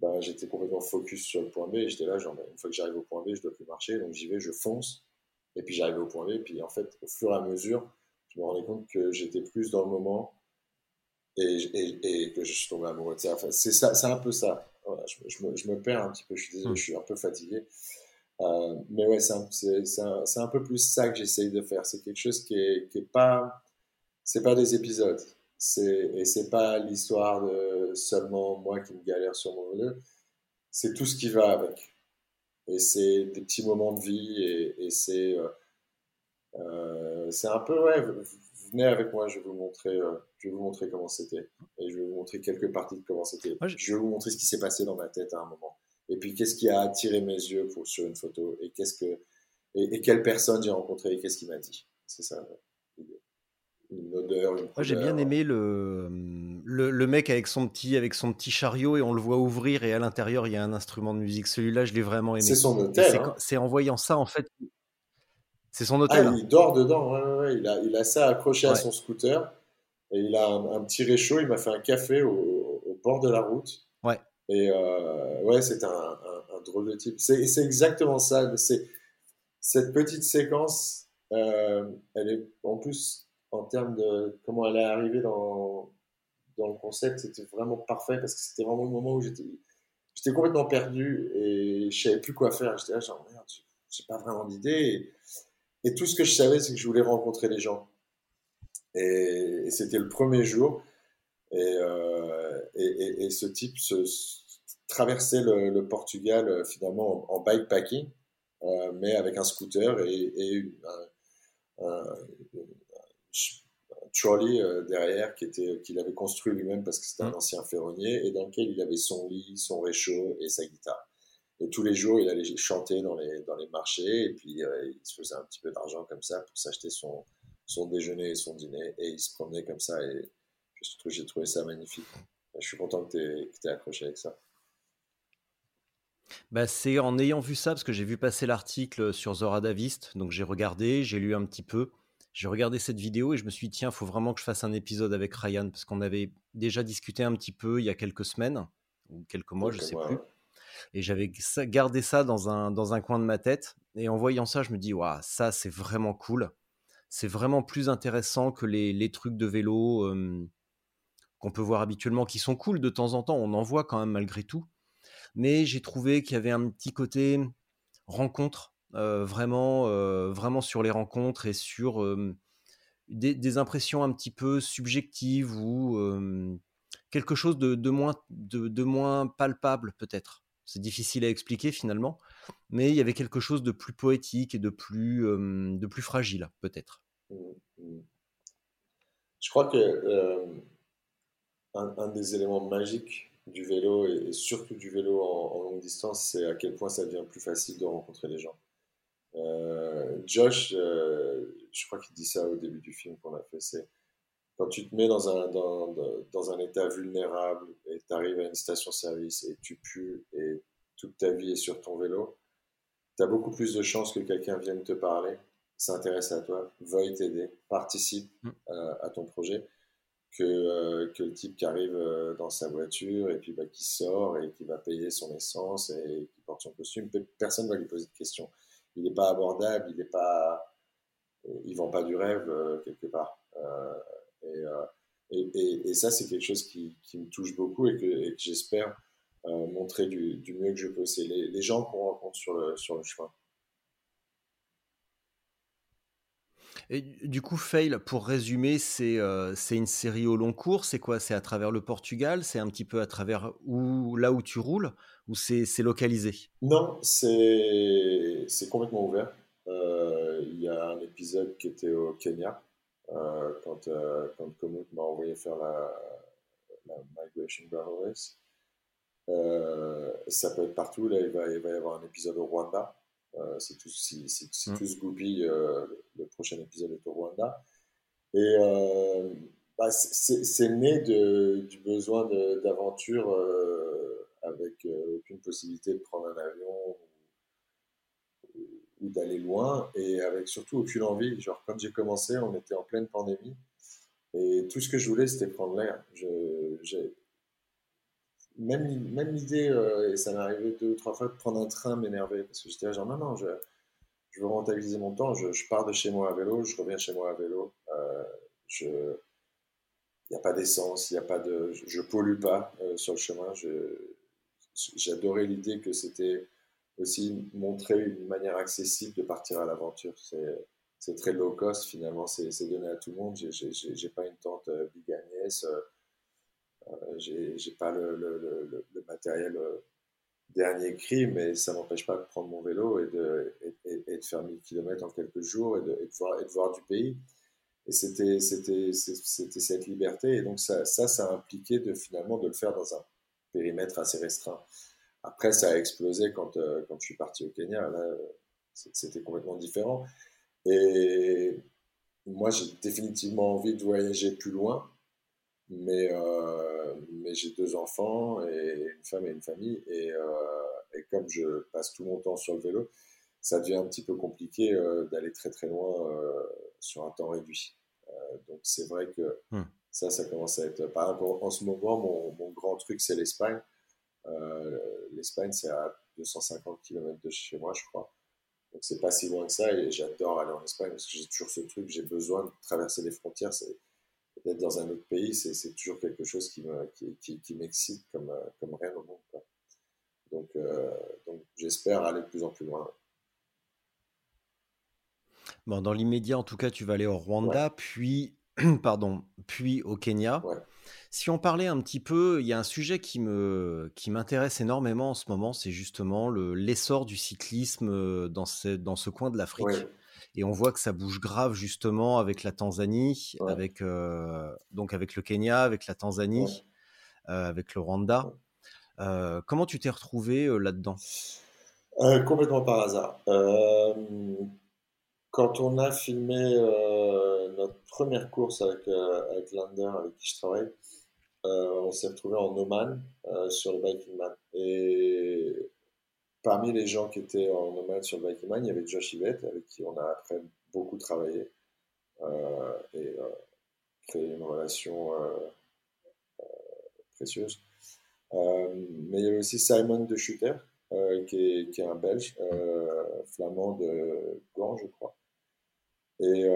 ben, j'étais complètement focus sur le point B et j'étais là, genre, ben, une fois que j'arrive au point B, je dois plus marcher, donc j'y vais, je fonce et puis j'arrive au point B. Et puis en fait, au fur et à mesure, je me rendais compte que j'étais plus dans le moment et, et, que je suis tombé amoureux. Enfin, c'est ça, c'est un peu ça. je, me, je, me, perds un petit peu, je suis désolé, hmm. je suis un peu fatigué. Euh, mais ouais, c'est un, un, un, peu plus ça que j'essaye de faire. C'est quelque chose qui est, qui est pas, c'est pas des épisodes. C'est, et c'est pas l'histoire de seulement moi qui me galère sur mon vélo. C'est tout ce qui va avec. Et c'est des petits moments de vie et, et c'est, euh, euh, c'est un peu, ouais, venez avec moi, je vais vous montrer, euh, je vais vous montrer comment c'était. Et je vais vous montrer quelques parties de comment c'était. je... vais vous montrer ce qui s'est passé dans ma tête à un moment. Et puis, qu'est-ce qui a attiré mes yeux pour, sur une photo? Et qu'est-ce que, et, quelle personne j'ai rencontré et qu'est-ce qu'il m'a dit? C'est ça. Une odeur, une Moi, j'ai bien aimé le, le, le, mec avec son, petit, avec son petit chariot et on le voit ouvrir et à l'intérieur, il y a un instrument de musique. Celui-là, je l'ai vraiment aimé. C'est son hôtel. C'est hein. en voyant ça, en fait, c'est son ah, hôtel. Ah, il dort dedans, Il, a, il a ça accroché à son scooter. Et il a un, petit réchaud. Il m'a fait un café au, bord de la route. Ouais. Et euh, ouais, c'est un, un, drôle de type. C'est exactement ça. C'est cette petite séquence. Euh, elle est en plus en termes de comment elle est arrivée dans dans le concept, c'était vraiment parfait parce que c'était vraiment le moment où j'étais complètement perdu et je savais plus quoi faire. J'étais là genre merde, j'ai pas vraiment d'idée. Et tout ce que je savais, c'est que je voulais rencontrer les gens. Et, c'était le premier jour. Euh, et, et, ce type traversait le, Portugal euh, finalement en, bikepacking, euh, mais avec un scooter et, un, trolley derrière qui était qu'il avait construit lui-même parce que c'était un mmh. ancien ferronnier et dans lequel il avait son lit, son réchaud et sa guitare. Et tous les jours, il allait chanter dans les, dans les marchés et puis euh, il se faisait un petit peu d'argent comme ça pour s'acheter son, son déjeuner et son dîner. Et il se promenait comme ça et j'ai trouvé ça magnifique. Je suis content que tu aies, accroché avec ça. Bah, c'est en ayant vu ça, parce que j'ai vu passer l'article sur Zora Davist, donc j'ai regardé, j'ai lu un petit peu, j'ai regardé cette vidéo et je me suis dit, tiens, il faut vraiment que je fasse un épisode avec Ryan, parce qu'on avait déjà discuté un petit peu il y a quelques semaines, ou quelques mois, je ne sais plus. Et j'avais gardé ça dans un, dans un coin de ma tête. Et en voyant ça, je me dis, waouh, ça, c'est vraiment cool. C'est vraiment plus intéressant que les, les trucs de vélo qu'on peut voir habituellement, qui sont cool de temps en temps. On en voit quand même malgré tout. Mais j'ai trouvé qu'il y avait un petit côté rencontre, vraiment, vraiment sur les rencontres et sur des, des, impressions un petit peu subjectives ou quelque chose de, moins, palpable peut-être. C'est difficile à expliquer finalement, mais il y avait quelque chose de plus poétique et de plus, fragile, peut-être. Mmh, mmh. Je crois que un, des éléments magiques du vélo, et, surtout du vélo en, longue distance, c'est à quel point ça devient plus facile de rencontrer les gens. Euh, Josh, euh, je crois qu'il dit ça au début du film qu'on a fait, c'est quand tu te mets dans un, dans, dans un état vulnérable et tu arrives à une station-service et tu pues et toute ta vie est sur ton vélo, tu as beaucoup plus de chances que quelqu'un vienne te parler, s'intéresse à toi, veuille t'aider, participe mm. euh, à ton projet, que, euh, que le type qui arrive euh, dans sa voiture et puis bah, qui sort et qui va payer son essence et qui porte son costume. Personne ne va lui poser de questions. Il n'est pas abordable, il n'est pas, il vend pas du rêve quelque part. Euh, et, et, ça, c'est quelque chose qui, qui, me touche beaucoup et que, j'espère euh, montrer du, du, mieux que je peux. C'est les, les, gens qu'on rencontre sur le, sur le chemin. Du coup, Fail, pour résumer, c'est euh, c'est une série au long cours. C'est quoi? C'est à travers le Portugal? C'est un petit peu à travers où, là où tu roules? Ou c'est localisé? Non, c'est complètement ouvert. Euh, il y a un épisode qui était au Kenya, euh, quand, quand m'a envoyé faire la, Migration Gravel Race. ça peut être partout. Là, il va y avoir un épisode au Rwanda. Euh, c'est tout, si, si, si tout se goupille, euh, le prochain épisode est au Rwanda. Et euh, bah, c'est né de, du besoin d'aventure avec aucune possibilité de prendre un avion ou, ou d'aller loin et avec surtout aucune envie. Genre, quand j'ai commencé, on était en pleine pandémie et tout ce que je voulais, c'était prendre l'air. Je, même, même l'idée, euh, et ça m'est arrivé deux ou trois fois, de prendre un train m'énerver. Parce que j'étais genre, non, non, je, je veux rentabiliser mon temps. Je, je, pars de chez moi à vélo, je reviens chez moi à vélo. Euh, je, il n'y a pas d'essence, il n'y a pas de, je, ne pollue pas euh, sur le chemin. J'adorais l'idée que c'était aussi montrer une manière accessible de partir à l'aventure. C'est très low cost finalement, c'est donné à tout le monde. J'ai pas une tente Big Agnès. Euh, j'ai pas le, le, matériel euh, dernier cri, mais ça m'empêche pas de prendre mon vélo et de, et, de faire 1000 km en quelques jours et de, de, voir, et de voir du pays. Et c'était cette liberté. Et donc, ça, ça, ça a impliqué de, finalement de le faire dans un périmètre assez restreint. Après, ça a explosé quand, euh, quand je suis parti au Kenya. Là, c'était complètement différent. Et moi, j'ai définitivement envie de voyager plus loin. Mais, euh, mais j'ai deux enfants et une femme et une famille. Et, euh, et, comme je passe tout mon temps sur le vélo, ça devient un petit peu compliqué euh, d'aller très très loin sur un temps réduit. Donc c'est vrai que hmm. ça, ça commence à être... Par exemple, en ce moment, mon, mon grand truc, c'est l'Espagne. L'Espagne, c'est à 250 km de chez moi, je crois. Donc c'est pas si loin que ça et j'adore aller en Espagne parce que j'ai toujours ce truc, j'ai besoin de traverser les frontières. C'est d'être dans un autre pays, c'est toujours quelque chose qui m'excite qui, comme, comme rien au monde. Donc, euh, donc j'espère aller de plus en plus loin. Bon, dans l'immédiat, en tout cas, tu vas aller au Rwanda, puis, pardon, puis au Kenya. Si on parlait un petit peu, il y a un sujet qui me qui m'intéresse énormément en ce moment, c'est justement l'essor du cyclisme euh, dans ce, dans ce coin de l'Afrique. Et on voit que ça bouge grave justement avec la Tanzanie, avec euh, donc avec le Kenya, avec la Tanzanie, euh, avec le Rwanda. Euh, comment tu t'es retrouvé là-dedans? Complètement par hasard. quand on a filmé notre première course avec, avec Lander, avec qui je travaille, on s'est retrouvé en Oman sur le Biking Man. Et parmi les gens qui étaient en nomade sur le il y avait Josh Yvette, avec qui on a après beaucoup travaillé euh, et euh, créé une relation euh, précieuse. mais il y avait aussi Simon de Schutter, qui est, un Belge, flamand de Gand, je crois. Et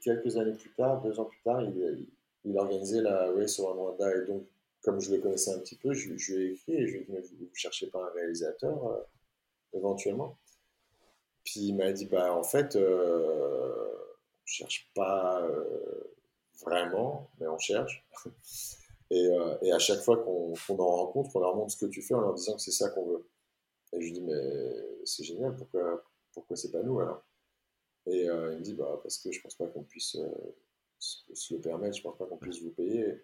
quelques années plus tard, deux ans plus tard, il, organisait la Race au Rwanda. Et donc, comme je le connaissais un petit peu, je, lui ai écrit et je lui ai dit, mais vous ne cherchez pas un réalisateur euh, éventuellement? Puis il m'a dit, bah en fait, euh, on cherche pas euh, vraiment, mais on cherche. et, euh, et, à chaque fois qu'on en rencontre, on leur montre ce que tu fais en leur disant que c'est ça qu'on veut. Et je lui dis, mais c'est génial, pourquoi, pourquoi c'est pas nous alors? Et il me dit, bah parce que je pense pas qu'on puisse se le permettre, je pense pas qu'on puisse vous payer.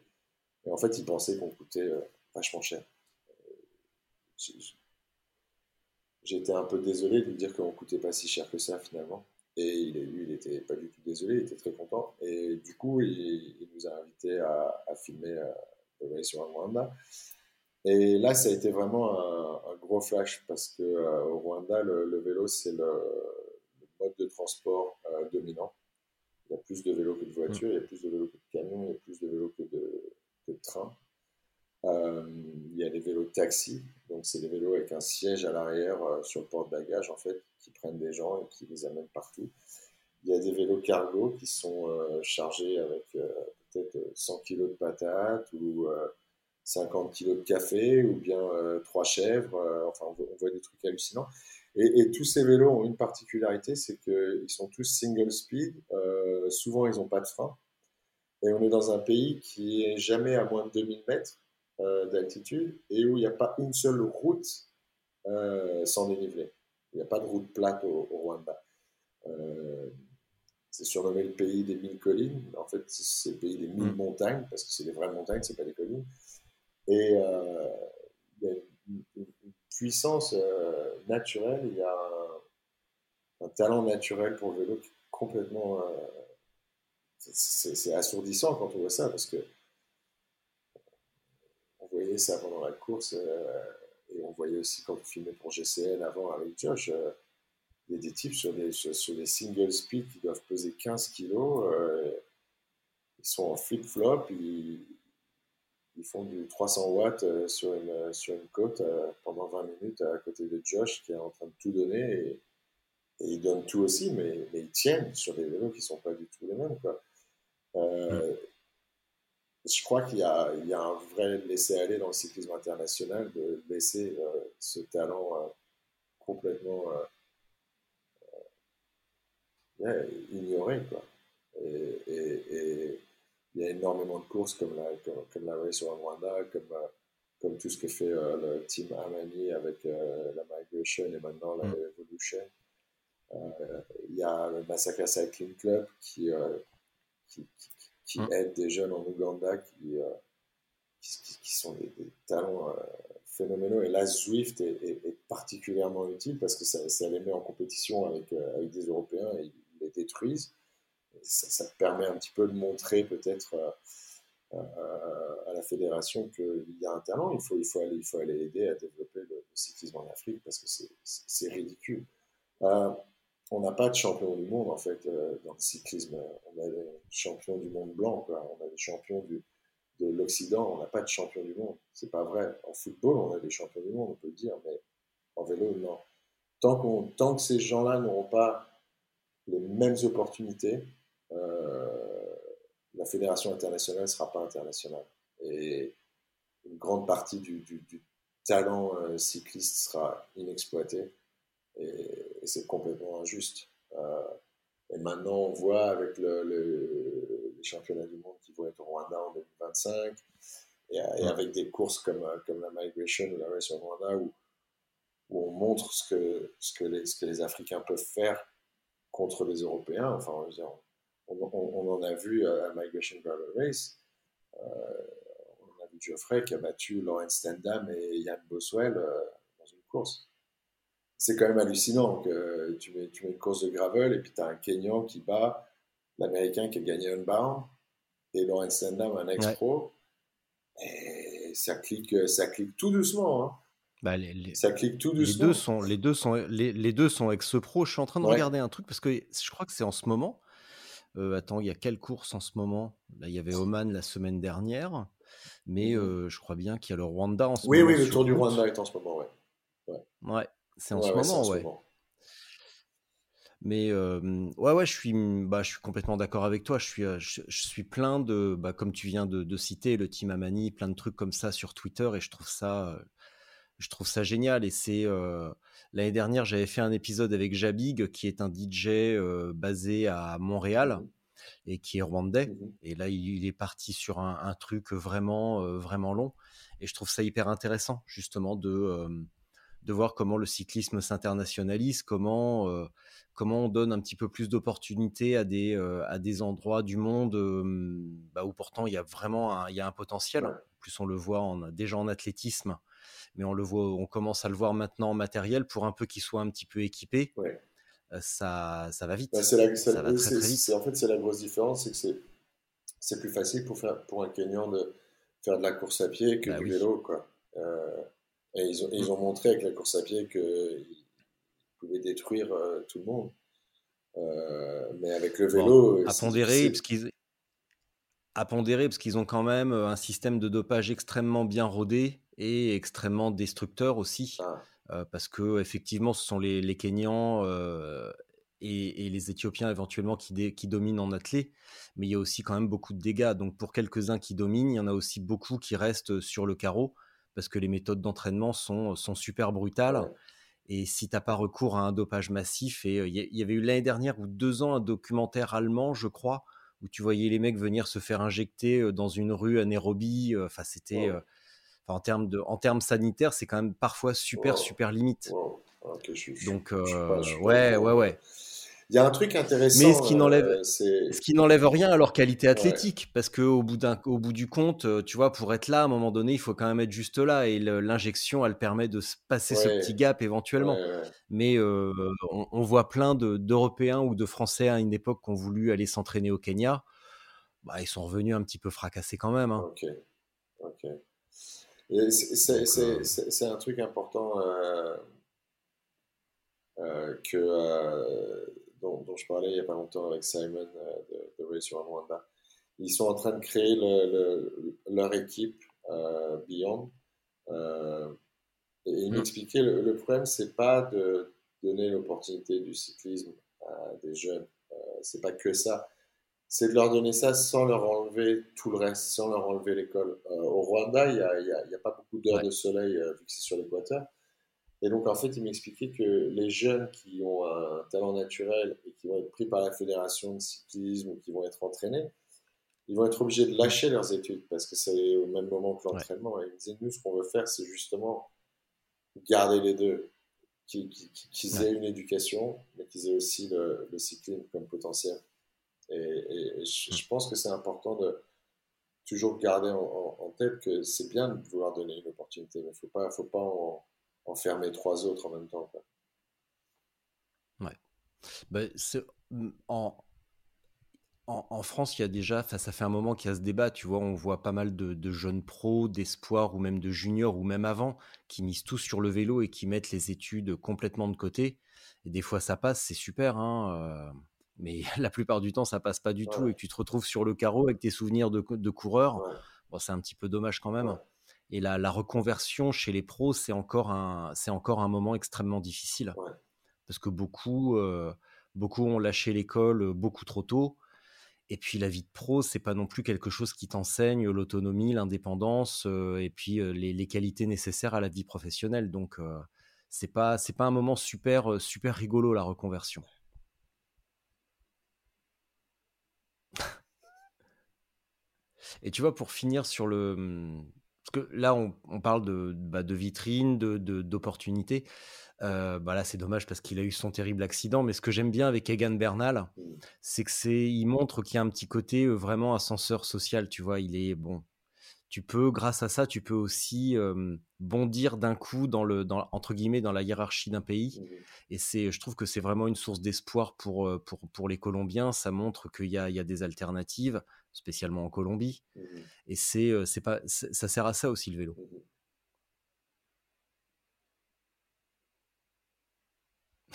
Et en fait, il pensait qu'on coûtait euh, vachement cher. Euh, été un peu désolé de lui dire qu'on coûtait pas si cher que ça finalement. Et il, lui, il était pas du tout désolé, il était très content. Et du coup, il, nous a invités à, filmer euh, sur Rwanda. Et là, ça a été vraiment un, gros flash parce que au Rwanda, le, vélo, c'est le, mode de transport dominant. Il y a plus de vélos que de voitures, il y a plus de vélos que de camions, il y a plus de vélos que de, de train. Euh, il y a les vélos taxi, donc c'est des vélos avec un siège à l'arrière euh, sur le porte-bagages en fait, qui prennent des gens et qui les amènent partout. Il y a des vélos cargo qui sont euh, chargés avec peut-être 100 kg de patates ou 50 kg de café ou bien trois chèvres. enfin, on voit, des trucs hallucinants. Et, tous ces vélos ont une particularité, c'est qu'ils sont tous single speed. Euh, souvent, ils n'ont pas de frein. Et on est dans un pays qui est jamais à moins de 2000 mètres euh, d'altitude et où il n'y a pas une seule route euh, sans dénivelé. Il n'y a pas de route plate au, Rwanda. c'est surnommé le pays des mille collines. En fait, c'est le pays des mille mm. montagnes parce que c'est des vraies montagnes, c'est pas des collines. Et il y a une, puissance euh, naturelle, il y a un, talent naturel pour le vélo qui est complètement. Euh, c'est assourdissant quand on voit ça parce que on voyait ça pendant la course euh, et on voyait aussi quand on filmait pour GCN avant avec Josh. il y a des types sur des, sur, des single speed qui doivent peser 15 kilos. ils sont en flip-flop, ils, ils font du 300 watts euh, sur une, euh, sur une côte euh, pendant 20 minutes à côté de Josh qui est en train de tout donner ils donnent tout aussi, mais, mais, ils tiennent sur des vélos qui ne sont pas du tout les mêmes. Quoi. Je crois qu'il y, y, a un vrai laisser-aller dans le cyclisme international de laisser ce talent complètement ignoré. Quoi. et, et il y a énormément de courses comme la, comme, la Race Rwanda, comme, euh, comme tout ce que fait euh, le team Amani avec euh, la Migration et maintenant la mm. Evolution. il y a le Massacre Cycling Club qui, qui, qui, mm. aide des jeunes en Ouganda qui, qui, sont des, talents phénoménaux. Et là, Zwift est, est, particulièrement utile parce que ça, ça, les met en compétition avec, avec des Européens et ils les détruisent ça, permet un petit peu de montrer peut-être euh, euh, à la fédération qu'il y a un talent. Il faut, il faut, aller, il faut aller aider à développer le, cyclisme en Afrique parce que c'est ridicule. Euh, on n'a pas de champion du monde en fait dans le cyclisme. On a des champions du monde blanc, on a des champions de l'Occident, on n'a pas de champion du monde. C'est pas vrai. En football, on a des champions du monde, on peut le dire, mais en vélo, non. Tant, que ces gens-là n'auront pas les mêmes opportunités, euh, la fédération internationale ne sera pas internationale. Et une grande partie du, talent euh, cycliste sera inexploité. C'est complètement injuste. Euh, et maintenant, on voit avec le, les championnats du monde qui vont être au Rwanda en 2025, et, avec des courses comme, comme la Migration ou la Race au Rwanda, où, où on montre ce que, ce, que les, ce que les Africains peuvent faire contre les Européens. Enfin, on, on, en a vu à, Migration Gravel Race. Euh, on a vu Geoffrey qui a battu Lawrence Stendham et Yann Boswell euh, dans une course. C'est quand même hallucinant que tu mets, tu mets une course de gravel et puis tu as un Kenyan qui bat l'Américain qui a gagné Unbound et Lawrence Stendham, un ex-pro. Et ça clique, ça clique tout doucement. Hein. Bah, les, ça clique tout doucement. Les deux sont, les deux sont, les, deux sont ex-pro. Je suis en train de regarder un truc parce que je crois que c'est en ce moment. Euh, attends, il y a quelle course en ce moment? Là, il y avait Oman la semaine dernière, mais mmh euh, je crois bien qu'il y a le Rwanda en ce moment. Oui, oui, le Tour du Rwanda est en ce moment, ouais. Ouais, c'est en, ce moment, ouais. Mais ouais, ouais, je suis, bah, je suis complètement d'accord avec toi. Je suis, je, suis plein de, bah, comme tu viens de, de, citer, le Team Amani, plein de trucs comme ça sur Twitter, et je trouve ça, je trouve ça génial. Et c'est l'année dernière, j'avais fait un épisode avec Jabig, qui est un DJ basé à Montréal mmh et qui est rwandais. Mmh et là, il, est parti sur un, truc vraiment, vraiment long. Et je trouve ça hyper intéressant, justement, de de voir comment le cyclisme s'internationalise, comment, comment on donne un petit peu plus d'opportunités à, des à des endroits du monde bah, où pourtant il y a vraiment un, il y a un potentiel. En plus, on le voit en, déjà en athlétisme mais on le voit, on commence à le voir maintenant en matériel pour un peu qu'il soit un petit peu équipé. Ça, ça va vite. Bah, ça, va très, très vite. En fait, c'est la grosse différence, c'est que c'est plus facile pour, faire, pour un Kenyan de faire de la course à pied que bah du vélo. Quoi. Euh, et ils ont, ils ont, montré avec la course à pied qu'ils pouvaient détruire euh, tout le monde. Euh, mais avec le vélo. à pondérer, parce qu'ils à pondérer parce qu'ils ont quand même un système de dopage extrêmement bien rodé et extrêmement destructeur aussi. Ah. parce que effectivement, ce sont les, les Kenyans et, les Éthiopiens éventuellement qui, qui dominent en athlée, mais il y a aussi quand même beaucoup de dégâts. Donc pour quelques-uns qui dominent, il y en a aussi beaucoup qui restent sur le carreau parce que les méthodes d'entraînement sont, sont super brutales. Et si t'as pas recours à un dopage massif, et il y, avait eu l'année dernière ou deux ans un documentaire allemand, je crois, où tu voyais les mecs venir se faire injecter dans une rue à Nairobi. Enfin, c'était en termes de, en termes sanitaires, c'est quand même parfois super, super limite. Donc, ouais, ouais, ouais. Il y a un truc intéressant. Mais ce qui n'enlève, euh, ce qui n'enlève rien à leur qualité athlétique, parce que au bout d'un, au bout du compte, euh, tu vois, pour être là, à un moment donné, il faut quand même être juste là, et l'injection, elle permet de se passer ce petit gap éventuellement. Mais euh, on, voit plein d'Européens ou de Français à une époque qui ont voulu aller s'entraîner au Kenya. Bah, ils sont revenus un petit peu fracassés quand même. Hein. Ok, ok. C'est un truc important que dont, je parlais il n'y a pas longtemps avec Simon euh, de, de Race Rwanda. Ils sont en train de créer le, leur équipe euh, Beyond. Euh, et il mm. m'expliquait le, le problème, c'est pas de donner l'opportunité du cyclisme à des jeunes. c'est pas que ça. C'est de leur donner ça sans leur enlever tout le reste, sans leur enlever l'école. au Rwanda, il n'y a, a, a, pas beaucoup d'heures de soleil vu que c'est sur l'équateur. Et donc, en fait, il m'expliquait que les jeunes qui ont un talent naturel et qui vont être pris par la fédération de cyclisme ou qui vont être entraînés, ils vont être obligés de lâcher leurs études parce que c'est au même moment que l'entraînement. Et il me disait, nous, ce qu'on veut faire, c'est justement garder les deux. Qu'ils aient une éducation, mais qu'ils aient aussi le, cyclisme comme potentiel. Et, je, pense que c'est important de toujours garder en, tête que c'est bien de vouloir donner une opportunité, mais il ne faut pas, faut pas en enfermer trois autres en même temps. Ouais. Bah, en, en, France, il y a déjà, ça fait un moment qu'il y a ce débat, tu vois, on voit pas mal de, jeunes pros, d'espoirs ou même de juniors ou même avant, qui misent tout sur le vélo et qui mettent les études complètement de côté. Et des fois, ça passe, c'est super, hein, euh, mais la plupart du temps, ça passe pas du tout et que tu te retrouves sur le carreau avec tes souvenirs de, de coureur. Bon, c'est un petit peu dommage quand même. Et la, reconversion chez les pros, c'est encore un, c'est encore un moment extrêmement difficile. Parce que beaucoup, euh, beaucoup ont lâché l'école euh, beaucoup trop tôt. Et puis la vie de pro, c'est pas non plus quelque chose qui t'enseigne l'autonomie, l'indépendance euh, et puis les, qualités nécessaires à la vie professionnelle. Donc c'est pas c'est pas un moment super super rigolo la reconversion. et tu vois pour finir sur le hum, que là, on, parle de, bah, de vitrine, d'opportunité. De, euh, bah là, c'est dommage parce qu'il a eu son terrible accident. Mais ce que j'aime bien avec Egan Bernal, mmh. c'est que c'est, il montre qu'il y a un petit côté euh, vraiment ascenseur social. Tu vois, il est bon. Tu peux, grâce à ça, tu peux aussi bondir d'un coup dans le, dans, entre guillemets, dans la hiérarchie d'un pays. Mmh. Et c'est, je trouve que c'est vraiment une source d'espoir pour, pour, pour les Colombiens. Ça montre qu'il y a, il y a des alternatives spécialement en Colombie. Mmh et c'est, c'est pas, ça sert à ça aussi le vélo. Mmh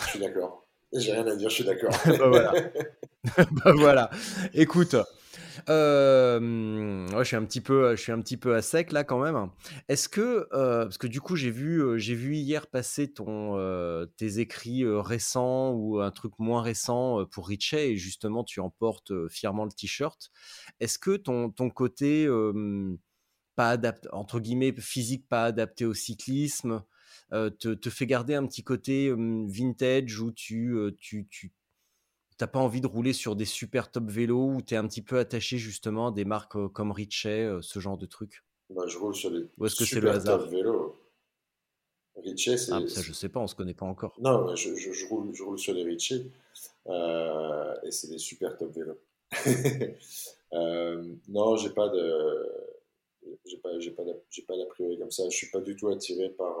je suis d'accord. J'ai rien à dire, je suis d'accord. bah voilà. bah voilà. Écoute, euh, je suis un petit peu, je suis un petit peu à sec là quand même. Est-ce que, euh, parce que du coup j'ai vu, euh, vu hier passer ton, tes écrits récents ou un truc moins récent pour Richet et justement tu emportes fièrement le t-shirt. Est-ce que ton, ton côté pas adapté entre guillemets physique pas adapté au cyclisme te, fait garder un petit côté vintage où tu, tu t'as pas envie de rouler sur des super top vélos ou tu es un petit peu attaché justement à des marques comme Richet, ce genre de trucs bah, Je roule sur des super top vélos. Richet, c'est. Ah, ça, je sais pas, on se connaît pas encore. Non, je, je, roule, je roule, sur des Richet euh, et c'est des super top vélos. euh, non, j'ai pas de. J'ai pas, j'ai pas, pas d'a priori comme ça. Je suis pas du tout attiré par.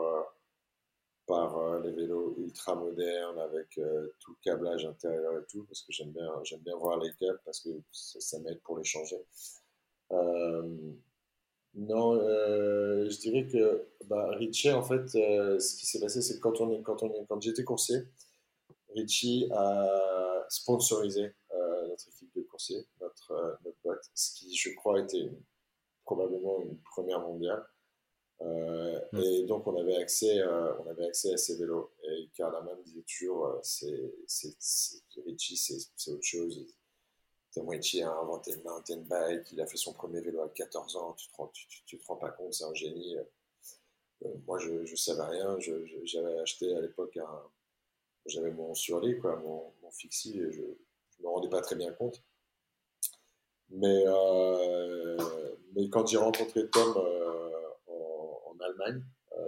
Euh, les vélos ultra modernes avec euh, tout le câblage intérieur et tout, parce que j'aime bien, j'aime bien voir les câbles parce que ça, m'aide pour les changer. Euh, non, je dirais que bah, Richie, en fait, ce qui s'est passé, c'est que quand, on est, quand, on est, quand j'étais coursier, Richie a sponsorisé notre équipe de coursiers, notre, notre boîte, ce qui, je crois, était probablement une première mondiale. Euh, mm. Et donc, on avait, accès, euh, on avait accès à ces vélos. Et Karl disait toujours euh, c'est, c'est, Richie, c'est, autre chose. Richie a inventé le mountain bike, il a fait son premier vélo à 14 ans, tu te rends, tu, te rends pas compte, c'est un génie. moi, je ne savais rien. J'avais acheté à l'époque un. J'avais mon surlit, quoi, mon, mon fixie, et je ne me rendais pas très bien compte. Mais, mais quand j'ai rencontré Tom Allemagne,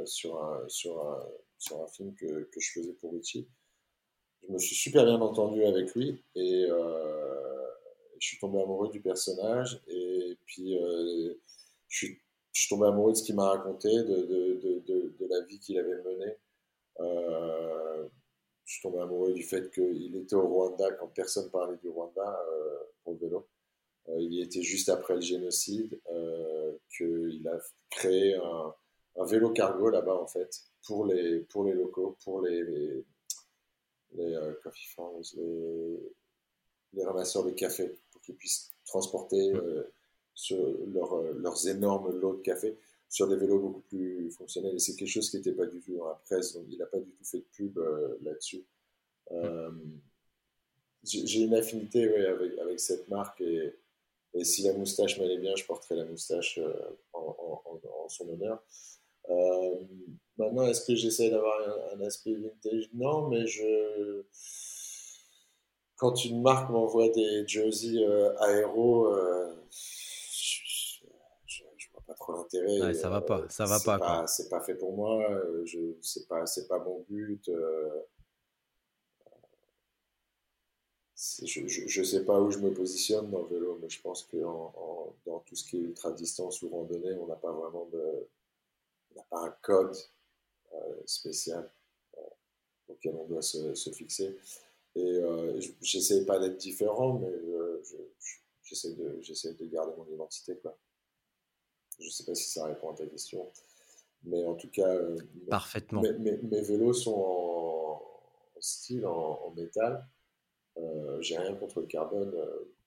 sur, un, sur, un, sur un film que, que je faisais pour Richie, je me suis super bien entendu avec lui et euh, je suis tombé amoureux du personnage et puis euh, je, suis, je, suis, tombé amoureux de ce qu'il m'a raconté, de, de, de, la vie qu'il avait menée. Euh, je suis tombé amoureux du fait qu'il était au Rwanda quand personne parlait du Rwanda pour le vélo. il était juste après le génocide, qu'il a créé un, un vélo cargo là-bas en fait pour les, pour les locaux, pour les les euh, coffee farms, les, ramasseurs de café, pour qu'ils puissent transporter mm. euh, euh, leurs énormes lots de café sur des vélos beaucoup plus fonctionnels. Et c'est quelque chose qui n'était pas du tout dans la presse, donc il n'a pas du tout fait de pub là-dessus. Mm. J'ai une affinité avec, avec, cette marque et, et si la moustache m'allait bien, je porterais la moustache en, en, son honneur. Euh, maintenant, est-ce que j'essaie d'avoir un, aspect vintage? Non, mais je. Quand une marque m'envoie des jerseys euh, aéro, euh, je, ne vois pas trop l'intérêt. ça va pas, ça va pas. c'est pas fait pour moi. Je, c'est pas, c'est pas mon but. je ne sais pas où je me positionne dans le vélo, mais je pense que dans tout ce qui est ultra distance ou randonnée, on n'a pas vraiment de, il n'y a pas un code euh, spécial euh, auquel on doit se, fixer. Et euh, j'essaie pas d'être différent, mais j'essaie de, de garder mon identité. Quoi. Je ne sais pas si ça répond à ta question. Mais en tout cas, Parfaitement. Mes, mes, vélos sont en, style, en, métal. J'ai rien contre le carbone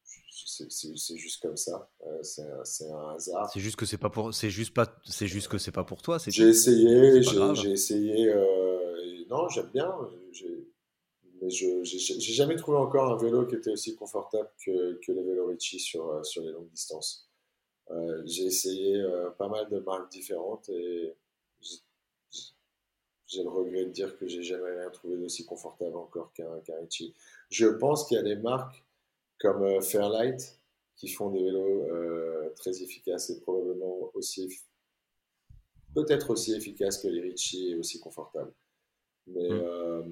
c'est juste comme ça. Euh, c'est un, hasard. C'est juste que c'est pas pour, c'est juste pas, c'est juste que c'est pas pour toi. J'ai essayé, j'ai essayé. Euh, non, j'aime bien. Mais je j'ai jamais trouvé encore un vélo qui était aussi confortable que, que les vélos Ricci sur, euh, sur les longues distances. j'ai essayé pas mal de marques différentes et j'ai le regret de dire que j'ai jamais rien trouvé d'aussi confortable encore qu'un qu Ricci. Je pense qu'il y a des marques comme euh, Fairlight, qui font des vélos euh, très efficaces et probablement aussi, peut-être aussi efficaces que les Ritchie et aussi confortables. Mais, mm. euh,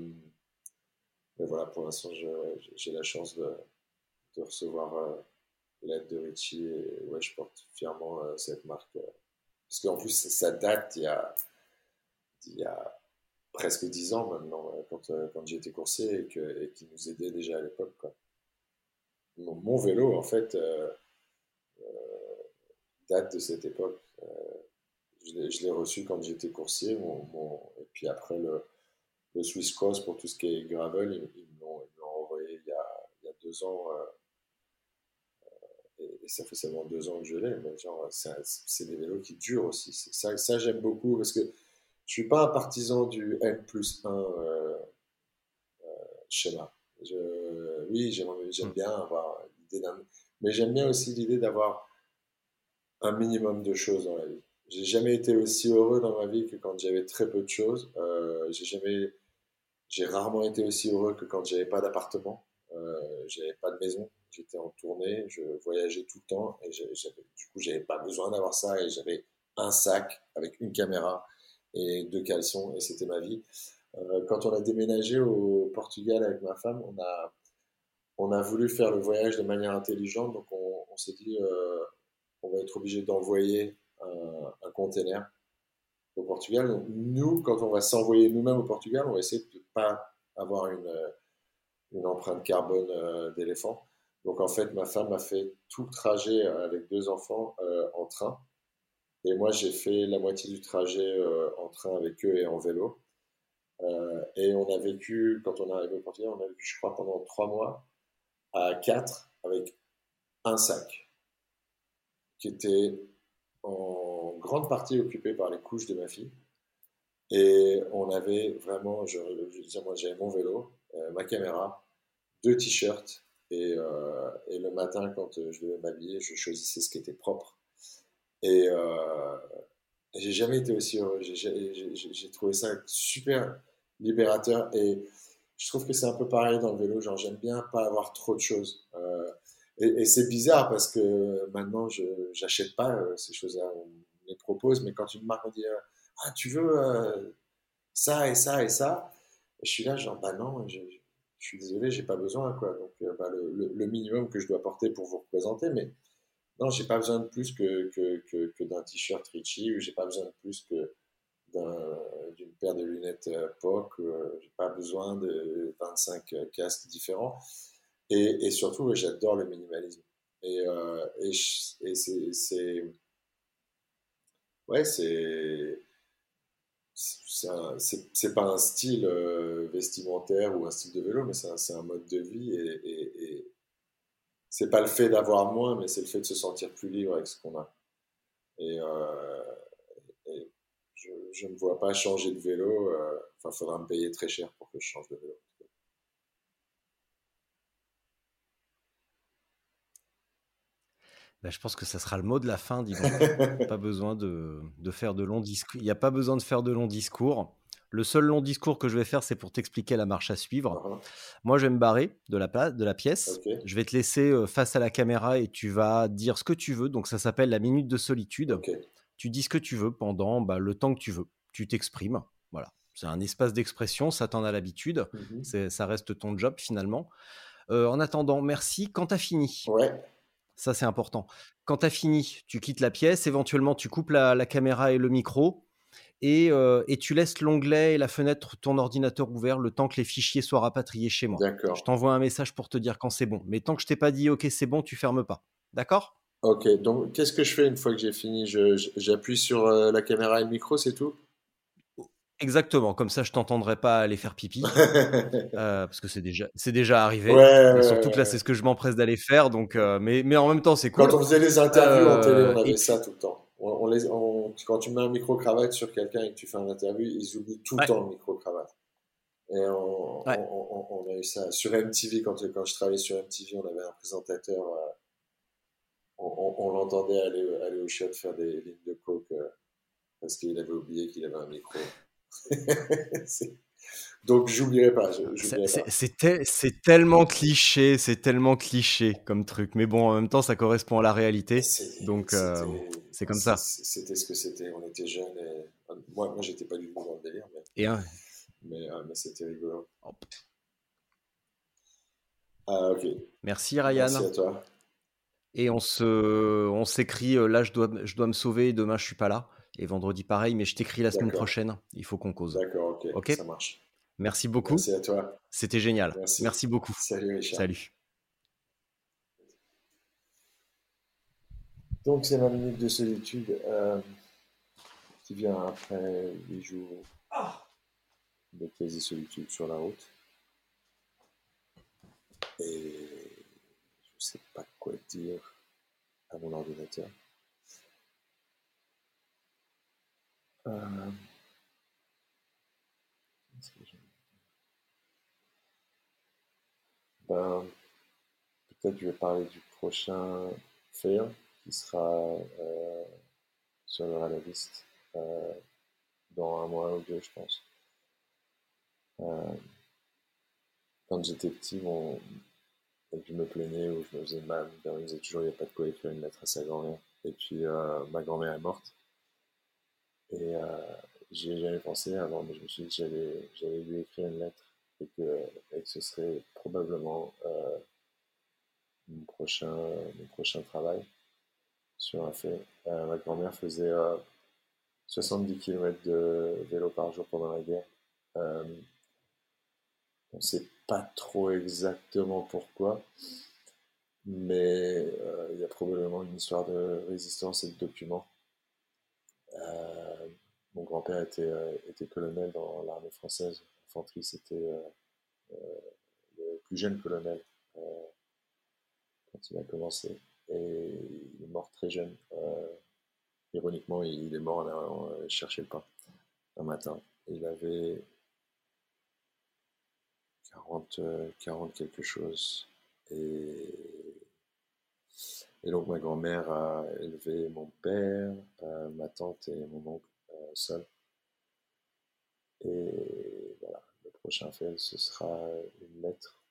mais voilà, pour l'instant, j'ai la chance de, de recevoir l'aide de Ritchie et ouais, je porte fièrement cette marque. parce qu'en plus, ça date il y a, il y a presque dix ans maintenant, quand, quand j'étais coursier et, que, et qui nous aidait déjà à l'époque mon, vélo, en fait, euh, euh, date de cette époque. Euh, je l'ai reçu quand j'étais coursier, et puis après le, Swiss Cross pour tout ce qui est gravel, ils, ils me l'ont envoyé il y, a, il y, a, deux ans. et, ça fait seulement deux ans que je l'ai, mais genre, c'est des vélos qui durent aussi. Ça, ça j'aime beaucoup parce que je suis pas un partisan du N plus 1 schéma. Je, oui, j'aime hmm. bien avoir l'idée d'un. Mais j'aime bien aussi l'idée d'avoir un minimum de choses dans la vie. J'ai jamais été aussi heureux dans ma vie que quand j'avais très peu de choses. Euh, j'ai jamais, j'ai rarement été aussi heureux que quand j'avais pas d'appartement, euh, j'avais pas de maison. J'étais en tournée, je voyageais tout le temps et du coup j'avais pas besoin d'avoir ça et j'avais un sac avec une caméra et deux caleçons et c'était ma vie. Euh, quand on a déménagé au Portugal avec ma femme, on a, voulu faire le voyage de manière intelligente. Donc, on, s'est dit, euh, on va être obligé d'envoyer un, un, container au Portugal. Donc, nous, quand on va s'envoyer nous-mêmes au Portugal, on va essayer de ne pas avoir une, une empreinte carbone euh, d'éléphant. Donc, en fait, ma femme a fait tout le trajet avec deux enfants en train. Et moi, j'ai fait la moitié du trajet en train avec eux et en vélo. Euh, et on a vécu, quand on est arrivé au Portugal, on a vécu, je crois, pendant trois mois à quatre avec un sac qui était en grande partie occupé par les couches de ma fille. Et on avait vraiment, je, je moi j'avais mon vélo, euh, ma caméra, deux t-shirts, et, euh, le matin quand je devais m'habiller, je choisissais ce qui était propre. Et, j'ai jamais été aussi heureux. J'ai trouvé ça super libérateur et je trouve que c'est un peu pareil dans le vélo. Genre, j'aime bien pas avoir trop de choses. Euh, et, c'est bizarre parce que maintenant, je n'achète pas euh, ces choses-là. On les propose, mais quand une marque me dit Ah, tu veux ça et ça et ça, je suis là, genre, bah non, je, suis désolé, j'ai pas besoin. Quoi. Donc, bah, le, le, minimum que je dois porter pour vous représenter, mais non, j'ai pas besoin de plus que, que, que, d'un t-shirt Richie ou j'ai pas besoin de plus que d'une paire de lunettes euh, POC. Euh, j'ai pas besoin de 25 euh, casques différents. Et, surtout, j'adore le minimalisme. Et, et c'est. Ouais, c'est. C'est pas un style vestimentaire ou un style de vélo, mais c'est un, un, mode de vie. et, c'est pas le fait d'avoir moins, mais c'est le fait de se sentir plus libre avec ce qu'on a. Et, euh, je, ne vois pas changer de vélo. Euh, enfin, il faudra me payer très cher pour que je change de vélo. Bah, je pense que ça sera le mot de la fin, dis pas besoin de, de, faire de longs discours. Il n'y a pas besoin de faire de longs discours. Le seul long discours que je vais faire, c'est pour t'expliquer la marche à suivre. Uh-huh. Moi, je vais me barrer de la, de la pièce. Je vais te laisser euh, face à la caméra et tu vas dire ce que tu veux. Donc, ça s'appelle la minute de solitude. Tu dis ce que tu veux pendant bah, le temps que tu veux. Tu t'exprimes. Voilà. C'est un espace d'expression, ça t'en a l'habitude. Mm-hmm. Ça reste ton job finalement. Euh, en attendant, merci. Quand tu as fini, ouais. ça c'est important. Quand tu as fini, tu quittes la pièce. Éventuellement, tu coupes la caméra et le micro euh, et, tu laisses l'onglet et la fenêtre ton ordinateur ouvert le temps que les fichiers soient rapatriés chez moi. D'accord. Je t'envoie un message pour te dire quand c'est bon. Mais tant que je t'ai pas dit OK, c'est bon, tu fermes pas. D'accord? Ok, donc qu'est-ce que je fais une fois que j'ai fini? J'appuie sur euh, la caméra et le micro, c'est tout? Exactement, comme ça je t'entendrai pas aller faire pipi, euh, parce que c'est déjà, c'est déjà arrivé. surtout que là c'est ce que je m'empresse d'aller faire, donc mais, mais en même temps c'est cool. Quand on faisait les interviews en télé, on avait ça tout le temps on, quand tu mets un micro-cravate sur quelqu'un et que tu fais un interview, ils oublient tout le temps le micro-cravate. Et on, a eu ça. Sur MTV, quand, quand je travaillais sur MTV, on avait un présentateur, euh, on, l'entendait aller, aller au shot faire des lignes de coke euh, parce qu'il avait oublié qu'il avait un micro. Donc, j'oublierai pas. C'est tellement cliché, c'est tellement cliché comme truc. Mais bon, en même temps, ça correspond à la réalité. Donc, euh, c'est comme ça. C'était ce que c'était. On était jeunes. Et... Moi, moi j'étais pas du tout dans le délire. Mais, et mais, euh, mais c'était rigolo. Ah, ok. Merci, Ryan. Merci à toi. Et on se, on s'écrit. Euh, là, je dois, je dois me sauver. Demain, je suis pas là. Et vendredi, pareil. Mais je t'écris la semaine prochaine. Il faut qu'on cause. D'accord, ok. Ok. Ça marche. Merci beaucoup. Merci à toi. C'était génial. Merci. beaucoup. Salut Richard. Salut. Donc c'est ma minute de solitude euh, qui vient après les jours de quasi-solitude sur la route. Et je ne sais pas quoi dire à mon ordinateur. Euh, ben, peut-être je vais parler du prochain fail qui sera euh, sur le radaviste euh, dans un mois ou deux, je pense. Euh, quand j'étais petit, bon, je me plaignais ou je me faisais mal, je me disais toujours il n'y a pas de quoi écrire une lettre à sa grand-mère. Et puis ma grand-mère est morte. Et j'y ai jamais pensé avant, mais je me suis dit que j'allais lui écrire une lettre et que, ce serait probablement euh, mon, prochain, mon prochain travail sur un fait. Euh, ma grand-mère faisait 70 euh, km de vélo par jour pendant la guerre. on ne sait pas trop exactement pourquoi, mais il y a probablement une histoire de résistance et de documents. mon grand-père était colonel dans l'armée française c'était euh, euh, le plus jeune colonel euh, quand il a commencé. Et il est mort très jeune. ironiquement, il est mort en allant chercher le pain un matin. Il avait 40, 40 quelque chose. Et, Et donc ma grand-mère a élevé mon père, ma tante et mon oncle seul. Et voilà, le prochain fait, ce sera une lettre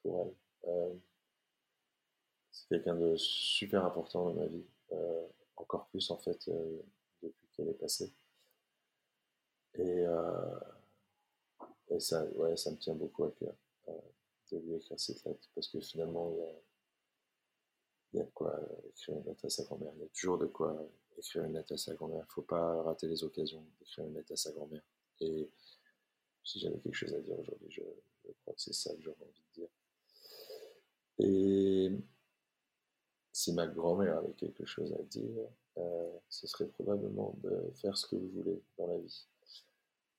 pour elle. c'est quelqu'un de super important dans ma vie, encore plus en fait depuis qu'elle est passée. Et, et ça, ouais, ça me tient beaucoup à cœur de lui écrire cette lettre parce que finalement, il y a, il y a de quoi écrire une lettre à sa grand-mère. Il y a toujours de quoi écrire une lettre à sa grand-mère. Il ne faut pas rater les occasions d'écrire une lettre à sa grand-mère. Et si j'avais quelque chose à dire aujourd'hui, je, crois que c'est ça que j'aurais envie de dire. Et si ma grand-mère avait quelque chose à dire, euh, ce serait probablement de faire ce que vous voulez dans la vie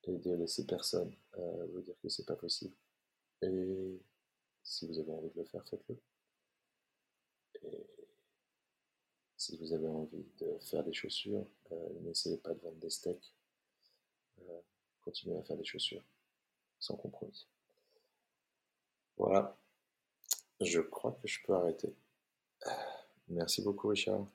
et de laisser personne euh, vous dire que c'est pas possible. Et si vous avez envie de le faire, faites-le. Et si vous avez envie de faire des chaussures, euh, n'essayez pas de vendre des steaks. Continuez à faire des chaussures, sans compromis. Voilà. Je crois que je peux arrêter. Merci beaucoup, Richard.